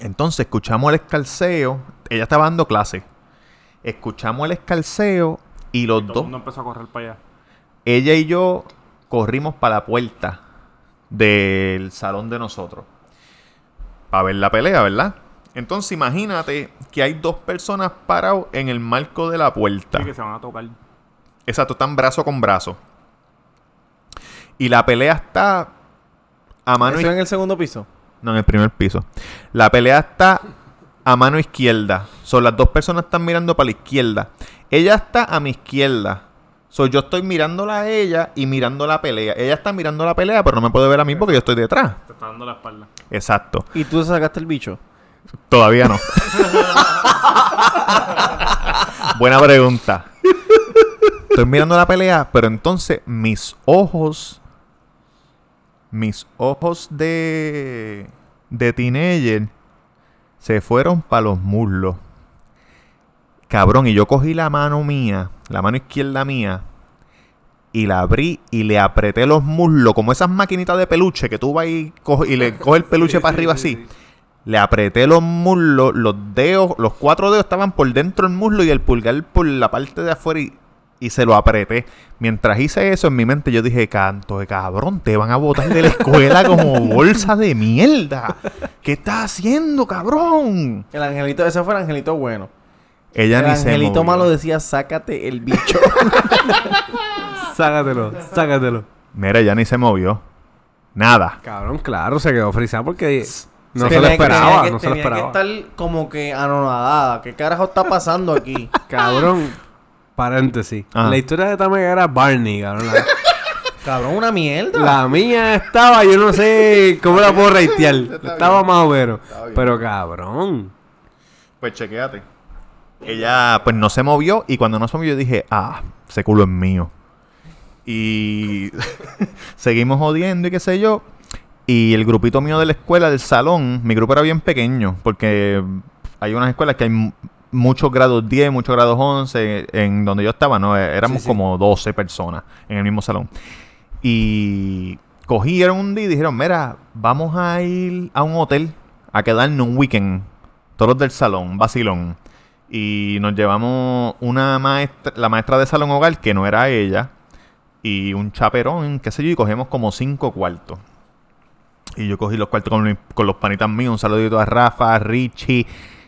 Entonces escuchamos el escalceo. Ella estaba dando clase. Escuchamos el escalceo y los Todo el dos mundo empezó a correr para allá. ella y yo corrimos para la puerta del salón de nosotros. Para ver la pelea, ¿verdad? Entonces imagínate que hay dos personas parados en el marco de la puerta. Sí, que se van a tocar. Exacto, están brazo con brazo. Y la pelea está a mano ¿Eso izquierda. en el segundo piso? No, en el primer piso. La pelea está a mano izquierda. Son las dos personas están mirando para la izquierda. Ella está a mi izquierda. So, yo estoy mirándola a ella y mirando la pelea. Ella está mirando la pelea, pero no me puede ver a mí porque yo estoy detrás. Te está dando la espalda. Exacto. ¿Y tú sacaste el bicho? Todavía no. Buena pregunta. Estoy mirando la pelea, pero entonces mis ojos, mis ojos de de teenager se fueron para los muslos. Cabrón, y yo cogí la mano mía, la mano izquierda mía, y la abrí y le apreté los muslos, como esas maquinitas de peluche que tú vas y, y le coges el peluche para arriba así. Le apreté los muslos, los dedos, los cuatro dedos estaban por dentro del muslo y el pulgar por la parte de afuera y, y se lo apreté. Mientras hice eso en mi mente yo dije, canto de cabrón, te van a botar de la escuela como bolsa de mierda. ¿Qué estás haciendo, cabrón? El angelito, ese fue el angelito bueno. Ella el ni se angelito movió. malo decía, sácate el bicho. Sácatelo, sácatelo. Mira, ella ni se movió. Nada. Cabrón, claro, se quedó frisado porque no se Tenía lo esperaba, tenía que- no se lo tenía que esperaba. estar como que anonadada. ¿Qué carajo está pasando aquí? Cabrón, paréntesis. Ajá. La historia de Tamega era Barney, cabrón. La, Cabrón, una mierda. la mía estaba, yo no sé cómo la puedo reitear. Estaba más o menos. Pero cabrón. Pues chequéate. Ella pues no se movió y cuando no se movió yo dije, ah, ese culo es mío. Y seguimos jodiendo y qué sé yo. Y el grupito mío de la escuela, del salón, mi grupo era bien pequeño porque hay unas escuelas que hay mu- muchos grados 10, muchos grados 11, en donde yo estaba, ¿no? Eh, Éramos Sí, sí. como 12 personas en el mismo salón. Y cogieron un día y dijeron, mira, vamos a ir a un hotel a quedarnos un weekend. Todos del salón, vacilón. Y nos llevamos una maestra, la maestra de salón hogar, que no era ella, y un chaperón, qué sé yo, y cogemos como cinco cuartos. Y yo cogí los cuartos con, los panitas míos. Un saludito a Rafa, Richie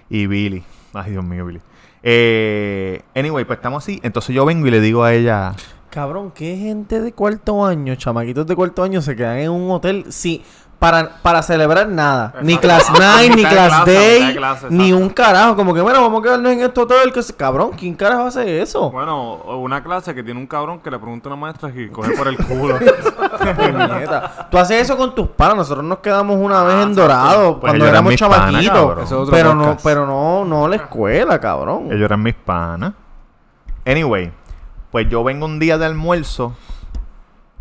y Billy. Ay, Dios mío, Billy. Eh, anyway, pues estamos así. Entonces yo vengo y le digo a ella, Cabrón, ¿qué gente de cuarto año, chamaquitos de cuarto año se quedan en un hotel? Sí, para, para celebrar nada. Ni class night, ni class day, clase, ni un carajo. Como que, bueno, vamos a quedarnos en este hotel. Que se- Cabrón, ¿quién carajo hace eso? Bueno, una clase que tiene un cabrón que le pregunta a una maestra y coge por el culo. Tú haces eso con tus panas. Nosotros nos quedamos una vez en. Dorado Pues cuando éramos chamaquitos. es pero no, pero no, no la escuela, cabrón. ellos eran mis panas. Anyway, pues yo vengo un día de almuerzo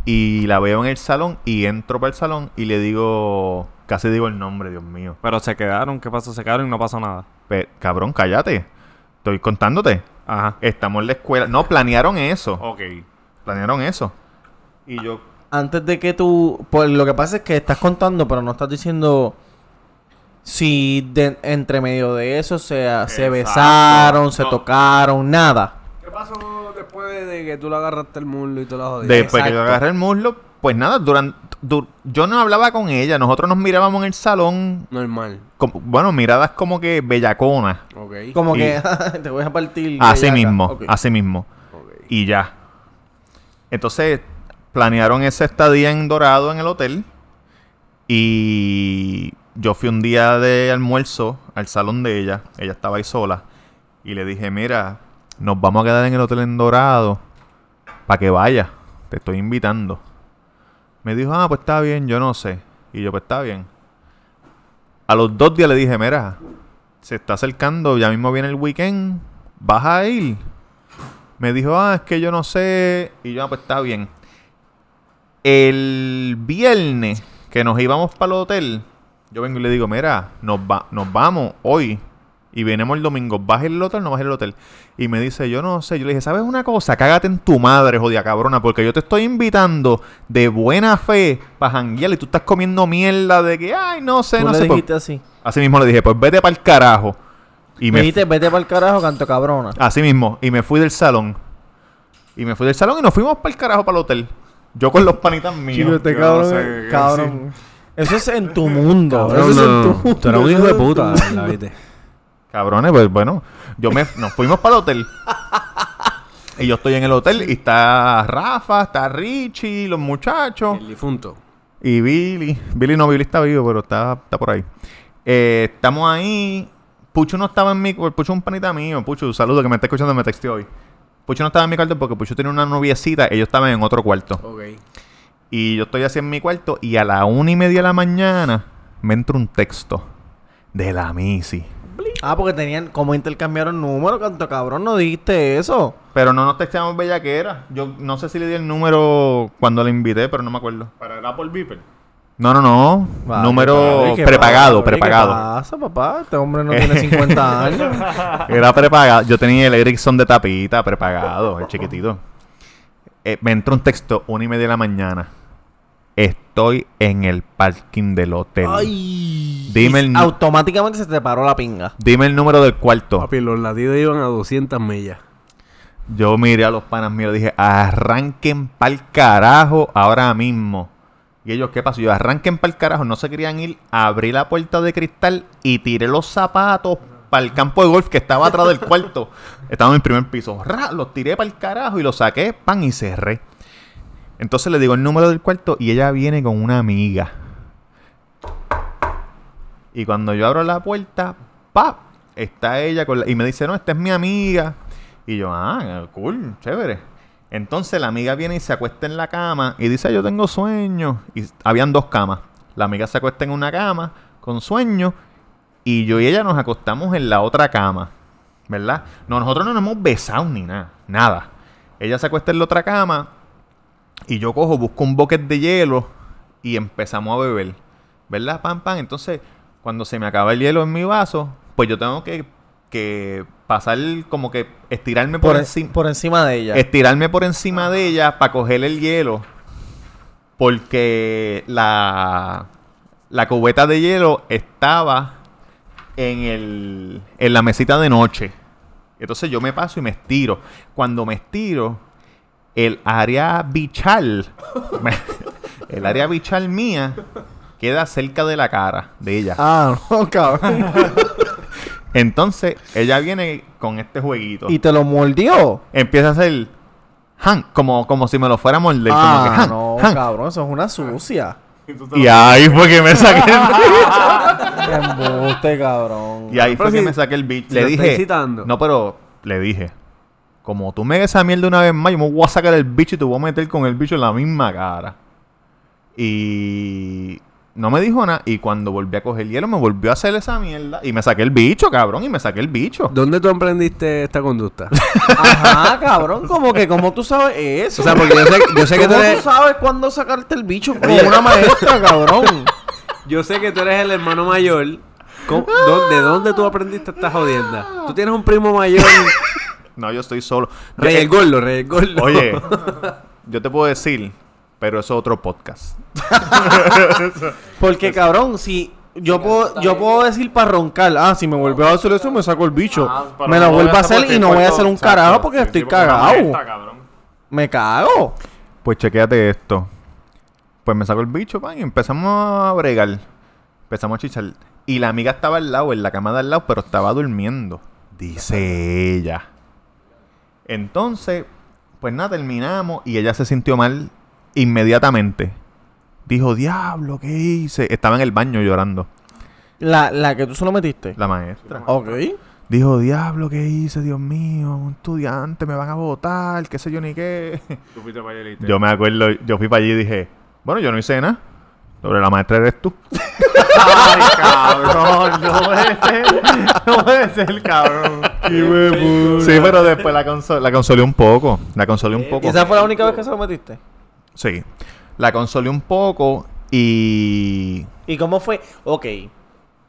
y la veo en el salón y entro para el salón y le digo, casi digo el nombre, Dios mío. Pero se quedaron, ¿qué pasó? Se quedaron y no pasó nada. Pe- cabrón, cállate. Estoy contándote. Ajá. Estamos en la escuela. No, planearon eso. Ok. Planearon eso. Y yo Antes de que tú. Pues lo que pasa es que estás contando, pero no estás diciendo. Si de- entre medio de eso se, se besaron, se No. tocaron, nada. ¿Qué pasó después de que tú le agarraste el muslo y tú la jodiste? Después que yo Exacto. agarré el muslo, pues nada, durante, yo no hablaba con ella, nosotros nos mirábamos en el salón, Normal. como- bueno, miradas como que bellaconas, Ok. Como Y- que te voy a partir. así bellaca. mismo, así mismo, y ya. Entonces, planearon esa estadía en Dorado en el hotel, y yo fui un día de almuerzo al salón de ella, ella estaba ahí sola, y le dije, mira, nos vamos a quedar en el hotel en Dorado, para que vaya, te estoy invitando. Me dijo, ah, pues está bien, yo no sé. Y yo, pues está bien. A los dos días le dije, mira, se está acercando, ya mismo viene el weekend, ¿vas a ir? Me dijo, ah, es que yo no sé. Y yo, ah, pues está bien. El viernes que nos íbamos para el hotel, yo vengo y le digo, mira, nos, va, nos vamos hoy y venimos el domingo. ¿Vas al hotel o no vas al hotel? Y me dice, yo no sé. Yo le dije, ¿sabes una cosa? Cágate en tu madre, jodida cabrona, porque yo te estoy invitando de buena fe para janguear y tú estás comiendo mierda de que, ay, no sé, Tú no le sé. Pues, dijiste así. así mismo le dije, pues vete para el carajo. Y Me me, dijiste, vete para el carajo, canto cabrona. Así mismo. Y me fui del salón. Y me fui del salón y nos fuimos para el carajo para el hotel. Yo con los panitas míos. Chico, este cabrón, no sé es- qué cabrón. Eso es en tu mundo. Cabrón, eso es en tu no. mundo. Tú eres un hijo de puta. ¿verdad, viste? Cabrones, pues bueno. Yo me, nos fuimos para el hotel. y yo estoy en el hotel y está Rafa, está Richie, los muchachos. El difunto. Y Billy. Billy no, Billy está vivo, pero está, está por ahí. Eh, estamos ahí. Pucho no estaba en mi cuarto. Pucho es un panita mío. Pucho, saludo que me está escuchando, me texteó hoy. Pucho no estaba en mi cuarto porque Pucho tenía una noviecita. Ellos estaban en otro cuarto. Ok. Y yo estoy así en mi cuarto. Y a la una y media de la mañana me entra un texto de la Missy. Ah, porque tenían, como intercambiaron números, canto cabrón, no dijiste eso. Pero no nos texteamos bellaquera. Yo no sé si le di el número cuando le invité, pero no me acuerdo. Para el Apple Beeper. No, no, no. Vale, número vale, ¿qué prepagado, pasa? ¿Qué prepagado. pasa, papá? Este hombre no tiene 50 años. Era prepagado. Yo tenía el Ericsson de tapita prepagado, el chiquitito. Eh, me entró un texto, una y media de la mañana. Estoy en el parking del hotel. Ay. Dime el Automáticamente se te paró la pinga. Dime el número del cuarto. Papi, los latidos iban a 200 millas. Yo miré a los panas míos y dije, arranquen pa'l carajo ahora mismo. Y ellos, ¿qué pasó? Yo, arranquen pa'l carajo. No se querían ir. Abrí la puerta de cristal y tiré los zapatos para el campo de golf que estaba atrás del cuarto. Estaba en el primer piso. Ra, los tiré pa'l carajo y los saqué, pan, y cerré. Entonces le digo el número del cuarto y ella viene con una amiga. Y cuando yo abro la puerta, ¡pap! Está ella con y me dice, no, esta es mi amiga. Y yo, ah, cool, chévere. Entonces la amiga viene y se acuesta en la cama y dice, yo tengo sueño. Y habían dos camas. La amiga se acuesta en una cama con sueño y yo y ella nos acostamos en la otra cama. ¿Verdad? No, nosotros no nos hemos besado ni nada. Nada. Ella se acuesta en la otra cama y yo cojo, busco un bucket de hielo y empezamos a beber. ¿Verdad? Pam, pam. Entonces, cuando se me acaba el hielo en mi vaso, pues yo tengo que, que pasar como que estirarme por, Por, encima. por encima de ella. Estirarme por encima de ella para coger el hielo. Porque la, la cubeta de hielo estaba en, el, en la mesita de noche. Entonces yo me paso y me estiro. Cuando me estiro, el área bichal, el área bichal mía, queda cerca de la cara de ella. Ah, no, cabrón. Entonces ella viene con este jueguito. y te lo mordió. empieza a hacer Han, como, como si me lo fuera a morder. como que, Ah, "Han, no, Han". cabrón, eso es una sucia. Y ahí fue que me saqué el Qué embuste, cabrón. Y ahí Pero fue que me saqué el bicho. si Le dije. No, pero le dije. Como tú me hagas esa mierda una vez más, yo me voy a sacar el bicho y te voy a meter con el bicho en la misma cara. Y no me dijo nada. Y cuando volví a coger hielo, me volvió a hacer esa mierda. Y me saqué el bicho, cabrón. Y me saqué el bicho. ¿Dónde tú aprendiste esta conducta? Ajá, cabrón, como que, como tú sabes eso? o sea, porque yo sé, yo sé que tú ¿Cómo eres, tú sabes cuándo sacarte el bicho como una maestra, cabrón? yo sé que tú eres el hermano mayor. ¿Cómo- ¿De dónde tú aprendiste esta jodienda? Tú tienes un primo mayor, No, yo estoy solo. Rey el Gordo, Rey el Gordo. Oye, yo te puedo decir, pero eso es otro podcast. Porque, cabrón, si yo puedo, yo puedo decir para roncar, ah, si me vuelve a hacer eso, me saco el bicho. Ah, me lo vuelvo a hacer y no voy a hacer un Exacto, carajo porque sí, estoy sí, porque cagado. cabrón. Me cago. Pues chequéate esto. Pues me sacó el bicho, pan, y empezamos a bregar. Empezamos a chichar. Y la amiga estaba al lado, en la cama de al lado, pero estaba durmiendo. Dice ella. Entonces, pues nada, terminamos y ella se sintió mal inmediatamente. Dijo, diablo, ¿qué hice? Estaba en el baño llorando, La, la que tú solo metiste. la maestra. Ok. Dijo, diablo, ¿qué hice? Dios mío, un estudiante, me van a votar, qué sé yo ni qué. Tú fuiste para dijiste, Yo me acuerdo, yo fui para allí y dije, bueno, yo no hice nada. Sobre la maestra eres tú. Ay, cabrón. No puede ser. No puede ser, cabrón. Sí, pero después la, la consolé un poco. La consolé un poco. ¿Y esa fue la única vez que se lo metiste? Sí. La consolé un poco y... ¿Y cómo fue? Ok.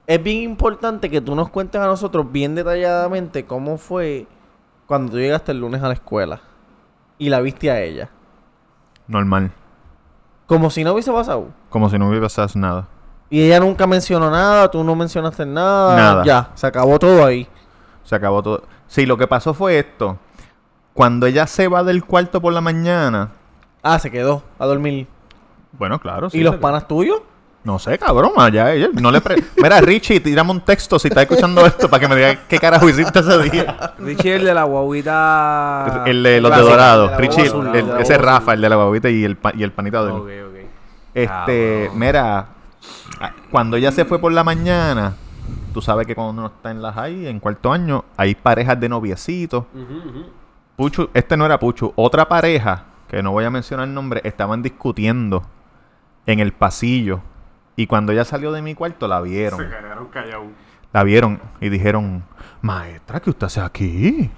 Es bien importante que tú nos cuentes a nosotros bien detalladamente cómo fue cuando tú llegaste el lunes a la escuela y la viste a ella. Normal. Como si no hubiese pasado. Como si no hubiera pasado nada. Y ella nunca mencionó nada, tú no mencionaste nada. Nada. Ya, se acabó todo ahí. Se acabó todo. Sí, lo que pasó fue esto. Cuando ella se va del cuarto por la mañana... Ah, se quedó a dormir. Bueno, claro. sí, ¿Y los panas tuyos? No sé, cabrón, allá ella. No le pre- Mira, Richie, tírame un texto si estás escuchando esto para que me digas qué carajo hiciste ese día. Richie, el de la guaguita. el de los de Dorado. de la Richie, el- azul, de la ese Rafa, el de la babita y el, pa- y el panita de él. Ok, ok. Este, Cabrón. mira, cuando ella se fue por la mañana, tú sabes que cuando uno está en las high, en cuarto año, hay parejas de noviecitos. Puchu, este no era Puchu, otra pareja, que no voy a mencionar el nombre, estaban discutiendo en el pasillo. Y cuando ella salió de mi cuarto, la vieron. Se quedaron callados. La vieron y dijeron, maestra, ¿qué usted hace aquí?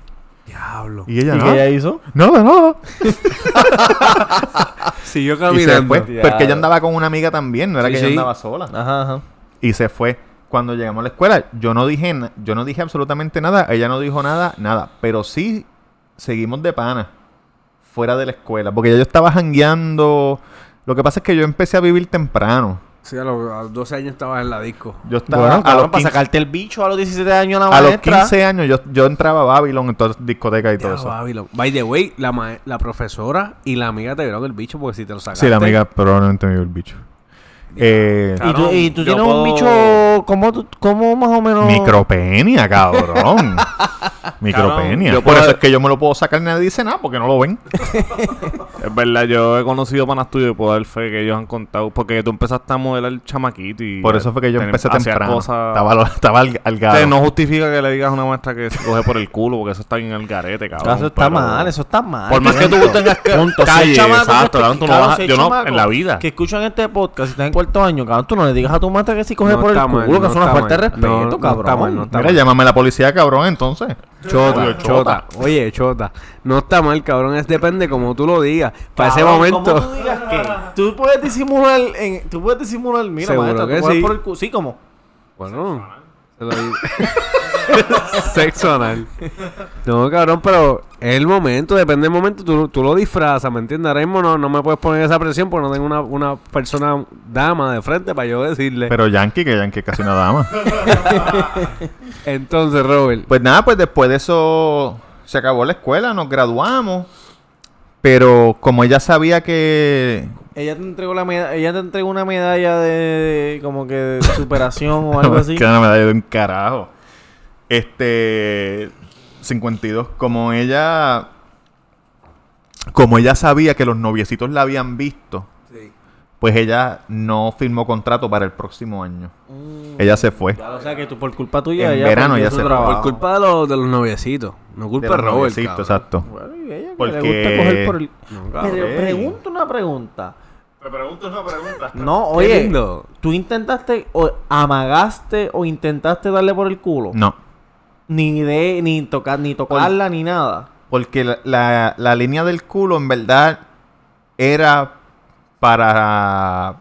Diablo. Y ella, ¿Y no, qué ella hizo? nada, nada. Siguió Y se caminando. fue, porque ella andaba con una amiga también, no era Sí, que ella sí. andaba sola. Ajá, ajá. Y se fue. Cuando llegamos a la escuela, yo no dije, yo no dije absolutamente nada, ella no dijo nada, nada, pero sí seguimos de pana fuera de la escuela, porque ya yo estaba jangueando. Lo que pasa es que yo empecé a vivir temprano. Sí, a los, a los 12 años estabas en la disco. Yo estaba Bueno, a, los para 15, sacarte el bicho a los 17 años a la a los maestra. 15 años yo, yo entraba a Babylon en todas las discotecas y todo eso. Babylon. By the way, la, ma- la profesora y la amiga te vieron el bicho porque si te lo sacaste. Sí, la amiga probablemente me vio el bicho. Eh, ¿Y tú, y tú tienes puedo- un bicho, ¿cómo, cómo más o menos? Micropenia, cabrón. Micropenia. yo Por puedo- eso es que yo me lo puedo sacar y nadie dice nada porque no lo ven. Es verdad, yo he conocido panas tuyos y puedo dar fe que ellos han contado. Porque tú empezaste a modelar el chamaquito y. Por eso fue que yo ten- empecé temprano. cosas- Estaba, lo- estaba al, al O gado. sea, no justifica que le digas a una maestra que se coge por el culo, porque eso está bien el garete, cabrón. Eso está pero- mal, eso está mal. Por más que tú tengas que- Punto. Si hay calle, chamacos exacto, que- cabrón, tú no vas a- si hay yo no, chamacos en la vida. Que escuchan este podcast, si estás en cuarto año, cabrón, tú no le digas a tu maestra que si coge No por el está culo, que no es una falta de respeto, No, no está cabrón. mal, no está Mira, llámame a la policía, cabrón, entonces. Chota, Obvio, chota. Oye, chota. No está mal, cabrón. Es depende como tú lo digas. Para ese Cabrón, momento. ¿cómo tú digas que? Tú puedes disimular, en, tú puedes disimular, mira, Seguro maestra, que tú coges sí. por el culo. Sí, como. Bueno, se lo digo. Sexo anal. No, cabrón, pero es el momento, depende del momento, tú, tú lo disfrazas, ¿me entiendes? Ahora mismo no, no me puedes poner esa presión porque no tengo una, una persona dama de frente para yo decirle. Pero Yankee, que Yankee es casi una dama. Entonces, Robert, Pues nada, pues después de eso se acabó la escuela, nos graduamos. Pero como ella sabía que... Ella te entregó la meda- ella te entregó una medalla de como que de superación o algo así. que no me da de un carajo. Este... 52. Como ella... Como ella sabía que los noviecitos la habían visto, pues ella no firmó contrato para el próximo año. Mm. Ella se fue. Ya, o sea que tú por culpa tuya En ella verano su se fue. trabajo. por culpa de los, de los noviecitos, no culpa de, De Robert. exacto. Bueno, y ella que Porque- le gusta coger por el... No, cabrón. Pero pregunto una pregunta. Te pregunto una pregunta. No, oye. ¿tú intentaste o amagaste o intentaste darle por el culo? No. Ni de, ni tocar, ni tocarla, ni nada. Porque la, la- la línea del culo en verdad era para...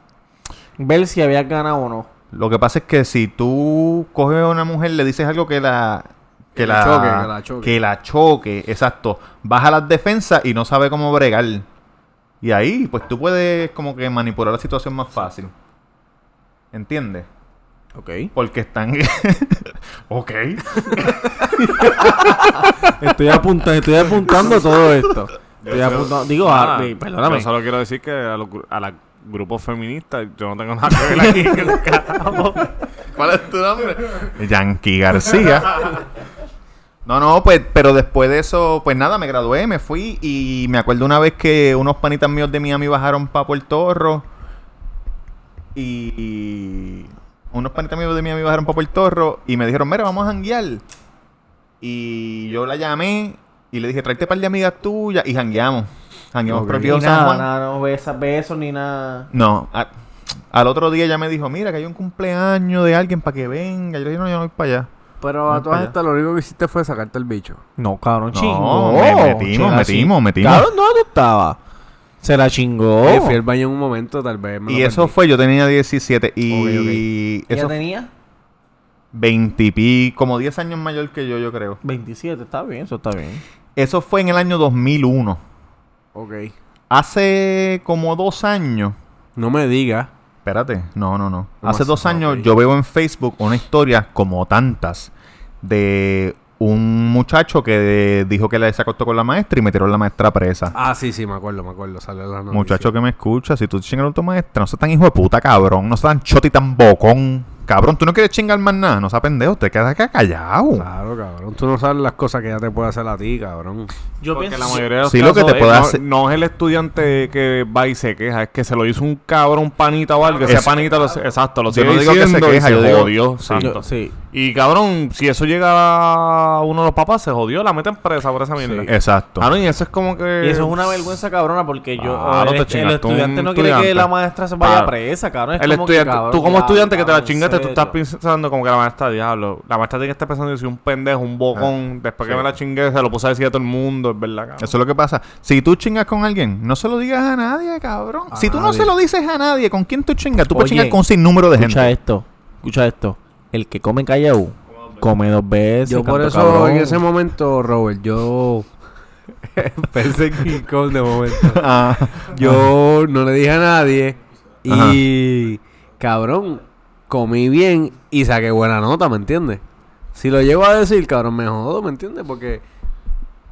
Ver si habías ganado o no. Lo que pasa es que si tú coges a una mujer, le dices algo que la... Que, la choque, que la choque. que la choque, exacto. Baja las defensas y no sabe cómo bregar. Y ahí, pues tú puedes como que manipular la situación más fácil. ¿Entiendes? Ok. Porque están... ok. Estoy, apunta- estoy apuntando todo esto. Estoy apuntando. Digo, Nada, eh, perdóname. Yo solo quiero decir que a los, a los grupos feministas yo no tengo nada que ver aquí. carajo. ¿Cuál es tu nombre? Yankee García. No, no, pues, pero después de eso, pues nada, me gradué, me fui y me acuerdo una vez que unos panitas míos de Miami bajaron para Puerto Rico y, y unos panitas míos de Miami bajaron para Puerto Rico y me dijeron, mira, vamos a janguear. Y yo la llamé y le dije, tráete un par de amigas tuyas y jangueamos. Jangueamos Ok. por el Ni viejo San nada, Juan. nada, no besas, besos ni nada. No, al otro día ella me dijo, mira, que hay un cumpleaños de alguien para que venga. Yo le dije, no, yo no voy para allá. Pero a todas estas lo único que hiciste fue sacarte el bicho. No, cabrón, No, chingó. me metimos, metimos, metimos. Cabrón, ¿dónde tú estabas? Se la chingó. Oye, fui al baño en un momento, tal vez me Y lo eso perdí. fue, yo tenía 17 y ¿Qué eso fue tenía? 20 y pi- como 10 años mayor que yo, yo creo. 27, está bien, eso está bien. Eso fue en el año 2001. Ok. Hace como dos años. No me digas. Espérate, no, no, no. ¿Cómo Hace dos años yo veo en Facebook una historia como tantas de un muchacho que dijo que le se acostó con la maestra y metieron a la maestra presa. Ah, sí, sí, me acuerdo, me acuerdo. Salió la noticia. Muchacho que me escucha, si tú chingas a tu maestra, no seas tan hijo de puta, cabrón. No seas tan choti tan bocón. Cabrón, tú no quieres chingar más nada. No seas pendejo, te quedas acá callado. Claro, cabrón. Tú no sabes las cosas que ya te puede hacer a ti, cabrón. Yo Porque pienso la mayoría de los Sí, lo que te puede es- hacer- no, no es el estudiante que va y se queja, es que se lo hizo un cabrón panita o algo, que ese Es- panita lo, exacto, lo Yo sigue no digo que se queja, se yo digo- Yo- exacto. sí. Y cabrón, si eso llega a uno de los papás, se jodió, la meten presa por esa mierda. Exacto. Cabrón, y eso es como que... Y eso es una vergüenza cabrona porque yo Claro, el, te estudiante no quiere que la maestra se vaya Claro. presa, cabrón. Es El como que, estudiante, cabrón, tú como estudiante que te la chingaste, tú estás pensando como que la maestra, diablo, la maestra tiene que estar pensando, yo soy un pendejo, un bocón, después que me la chingué, se lo puse a decir a todo el mundo, es verdad, cabrón. Eso es lo que pasa. Si tú chingas con alguien, no se lo digas a nadie, cabrón. A si tú no se lo dices a nadie, ¿con quién tú chingas? Tú puedes chingar con un sinnúmero de Escucha gente. esto, escucha esto. El que come callao, come dos veces. Yo por eso cabrón. en ese momento, Robert, yo pensé en King Kong de momento. Ah, Yo no le dije a nadie y cabrón, comí bien y saqué buena nota, ¿me entiendes? Si lo llego a decir, cabrón, me jodo, ¿me entiendes? Porque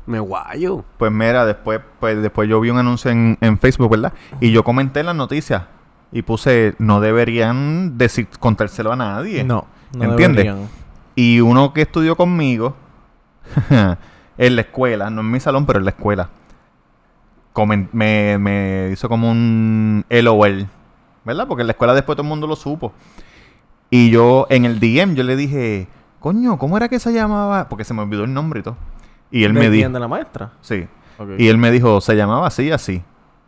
me guayo. pues mira, después, pues después yo vi un anuncio en, en Facebook, ¿verdad? Y yo comenté en las noticias y puse, no deberían decir, contárselo a nadie. No, no ¿Entiendes? deberían. Y uno que estudió conmigo en la escuela, no en mi salón, pero en la escuela, me, me hizo como un LOL, ¿verdad? Porque en la escuela después todo el mundo lo supo. Y yo en el DM yo le dije, coño, ¿cómo era que se llamaba? Porque se me olvidó el nombre y todo. Y él ¿De me dijo, de la maestra? sí. Y él me dijo, se llamaba así, así.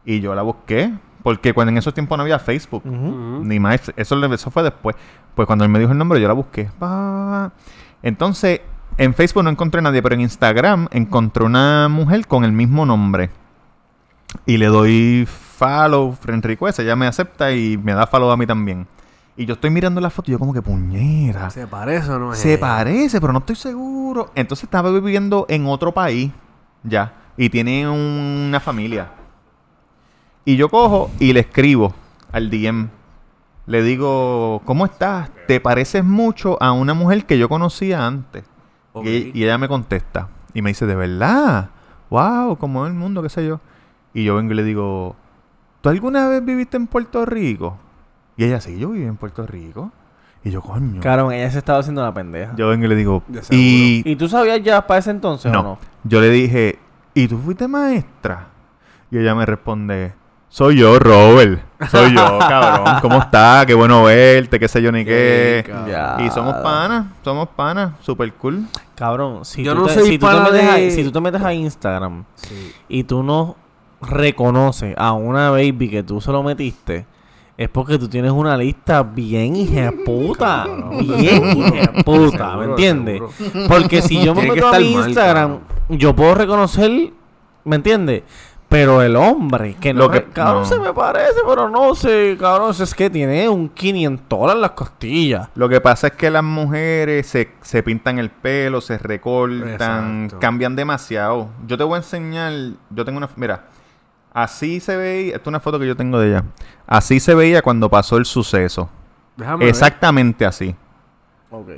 Y yo la busqué, porque cuando en esos tiempos no había Facebook. Ni más, eso, eso fue después. Pues cuando él me dijo el nombre, yo la busqué. Entonces, en Facebook no encontré a nadie, pero en Instagram encontré una mujer con el mismo nombre. Y le doy follow, friend request, ella me acepta y me da follow a mí también. Y yo estoy mirando la foto y yo como que puñera. ¿Se parece o no es? Se parece, pero no estoy seguro. Entonces estaba viviendo en otro país ya. Y tiene una familia. Y yo cojo y le escribo al DM. Le digo, ¿cómo estás? ¿Te pareces mucho a una mujer que yo conocía antes? Y, y ella me contesta. Y me dice, ¿de verdad? ¡Wow! Como el mundo, qué sé yo. Y yo vengo y le digo, ¿tú alguna vez viviste en Puerto Rico? Y ella, sí, yo viví en Puerto Rico. Y yo, coño. Cabrón, ella se estaba haciendo la pendeja. Yo vengo y le digo, y ¿Y tú sabías ya para ese entonces no, o no? yo le dije, ¿y tú fuiste maestra? Y ella me responde, soy yo, Robert. Soy yo, cabrón. ¿Cómo estás? Qué bueno verte, qué sé yo ni qué. Y somos panas, somos panas, super cool. Cabrón, si, Yo tú, no te, soy si, tú te metes a, de- si tú te metes a Instagram Sí. y tú no reconoces a una baby que tú se lo metiste, es porque tú tienes una lista bien puta, Bien puta, ¿me entiendes? Porque si yo me meto a mi Instagram, yo puedo reconocer, ¿me entiendes? Pero el hombre, que no, Lo que- cabrón, no. se me parece, pero no sé, cabrón, es que tiene un 500 en las costillas. Lo que pasa es que las mujeres se, se pintan el pelo, se recortan, Exacto. cambian demasiado. Yo te voy a enseñar, yo tengo una, mira, así se veía, esta es una foto que yo tengo de ella. Así se veía cuando pasó el suceso. Déjame ver. Exactamente así. Ok.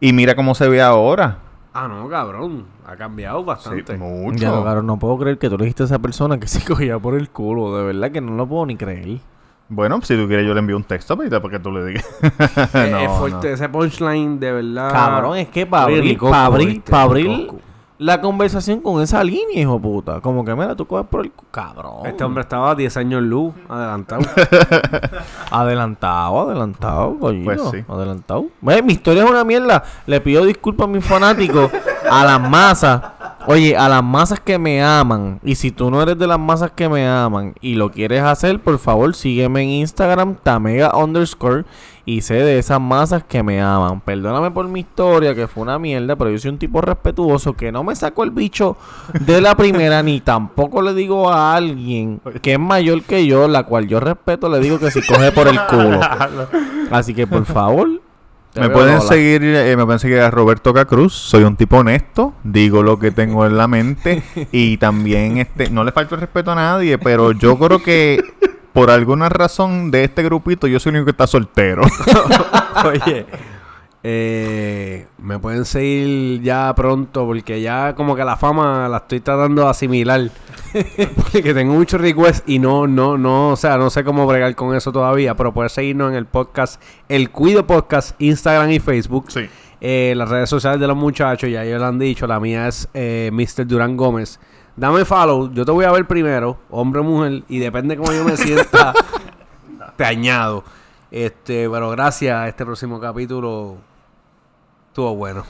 Y mira cómo se ve ahora. Ah, no, cabrón. Ha cambiado bastante. mucho. Ya, lo, cabrón, no puedo creer que tú le dijiste a esa persona que se cogía por el culo. De verdad que no lo puedo ni creer. Bueno, si tú quieres yo le envío un texto para que tú le digas. Eh, No, es fuerte. no. Ese punchline, de verdad. Cabrón, es que para abrir, ni coco, pa' abrir, ¿viste? pa' Ni abrir. La conversación con esa línea, hijo de puta. Como que, mira, tú coges por el... Cabrón. Este hombre estaba 10 años luz, adelantado. Adelantado, adelantado, coño. Pues sí. Adelantado. Ve, mi historia es una mierda. Le pido disculpas a mis fanáticos, a las masas, Oye, a las masas que me aman, y si tú no eres de las masas que me aman y lo quieres hacer, por favor sígueme en Instagram, tamega underscore, y sé de esas masas que me aman. Perdóname por mi historia, que fue una mierda, pero yo soy un tipo respetuoso que no me saco el bicho de la primera, ni tampoco le digo a alguien que es mayor que yo, la cual yo respeto, le digo que si coge por el culo. Así que por favor. Me pueden seguir, eh, me pueden seguir a Roberto Cacruz. Soy un tipo honesto, digo lo que tengo en la mente y también este, no le falta el respeto a nadie, pero yo creo que por alguna razón de este grupito yo soy el único que está soltero. Oye, eh, me pueden seguir ya pronto porque ya como que la fama la estoy tratando de asimilar. porque tengo muchos requests y no, no, no, o sea, no sé cómo bregar con eso todavía, pero puedes seguirnos en el podcast, el Cuido Podcast, Instagram y Facebook. Sí. Eh, las redes sociales de los muchachos, ya ellos lo han dicho, la mía es eh, Mr. Durán Gómez. Dame follow, yo te voy a ver primero, hombre o mujer, y depende cómo yo me sienta, te añado. Este, pero gracias, este próximo capítulo estuvo bueno.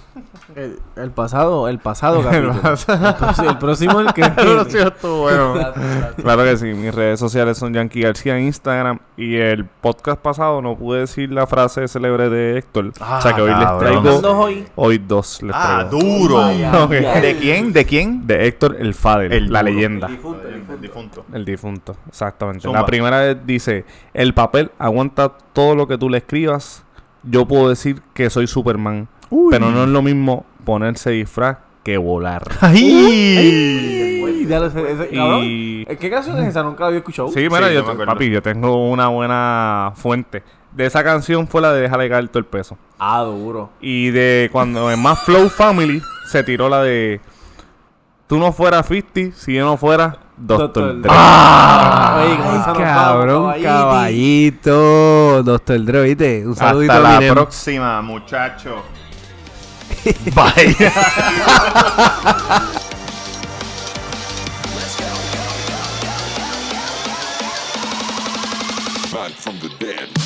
El, el pasado, el pasado capítulo. el, próximo, el próximo el que Claro que sí, mis redes sociales son Yankee García en Instagram y el podcast pasado no pude decir la frase célebre de Héctor. o sea que hoy les cabrón. traigo ¿Cuántos hoy? hoy dos les ah, traigo. duro. Ok. vaya. ¿De quién? ¿De quién? De Héctor el Fader, El la duro. leyenda. El difunto. El difunto, exactamente. Zumba. La primera vez dice, el papel aguanta todo lo que tú le escribas. Yo puedo decir que soy Superman, pero no es lo mismo ponerse disfraz que volar. ¡Ay! Uy, ese-. Y ¿Qué canción es esa? Nunca la había escuchado. sí, mira, Sí, yo acuerdo. papi, yo tengo una buena fuente. De esa canción fue la de Déjale caer todo el peso. Ah, duro. Y de cuando en más Flow Family se tiró la de Tú no fueras 50 si yo no fuera Doctor, Doctor Dre. ¡Ah! Oye, ah, cabrón, caballito. Doctor Dre, ¿viste? Un saludito Hasta la próxima, muchacho. Vaya. Back from the dead.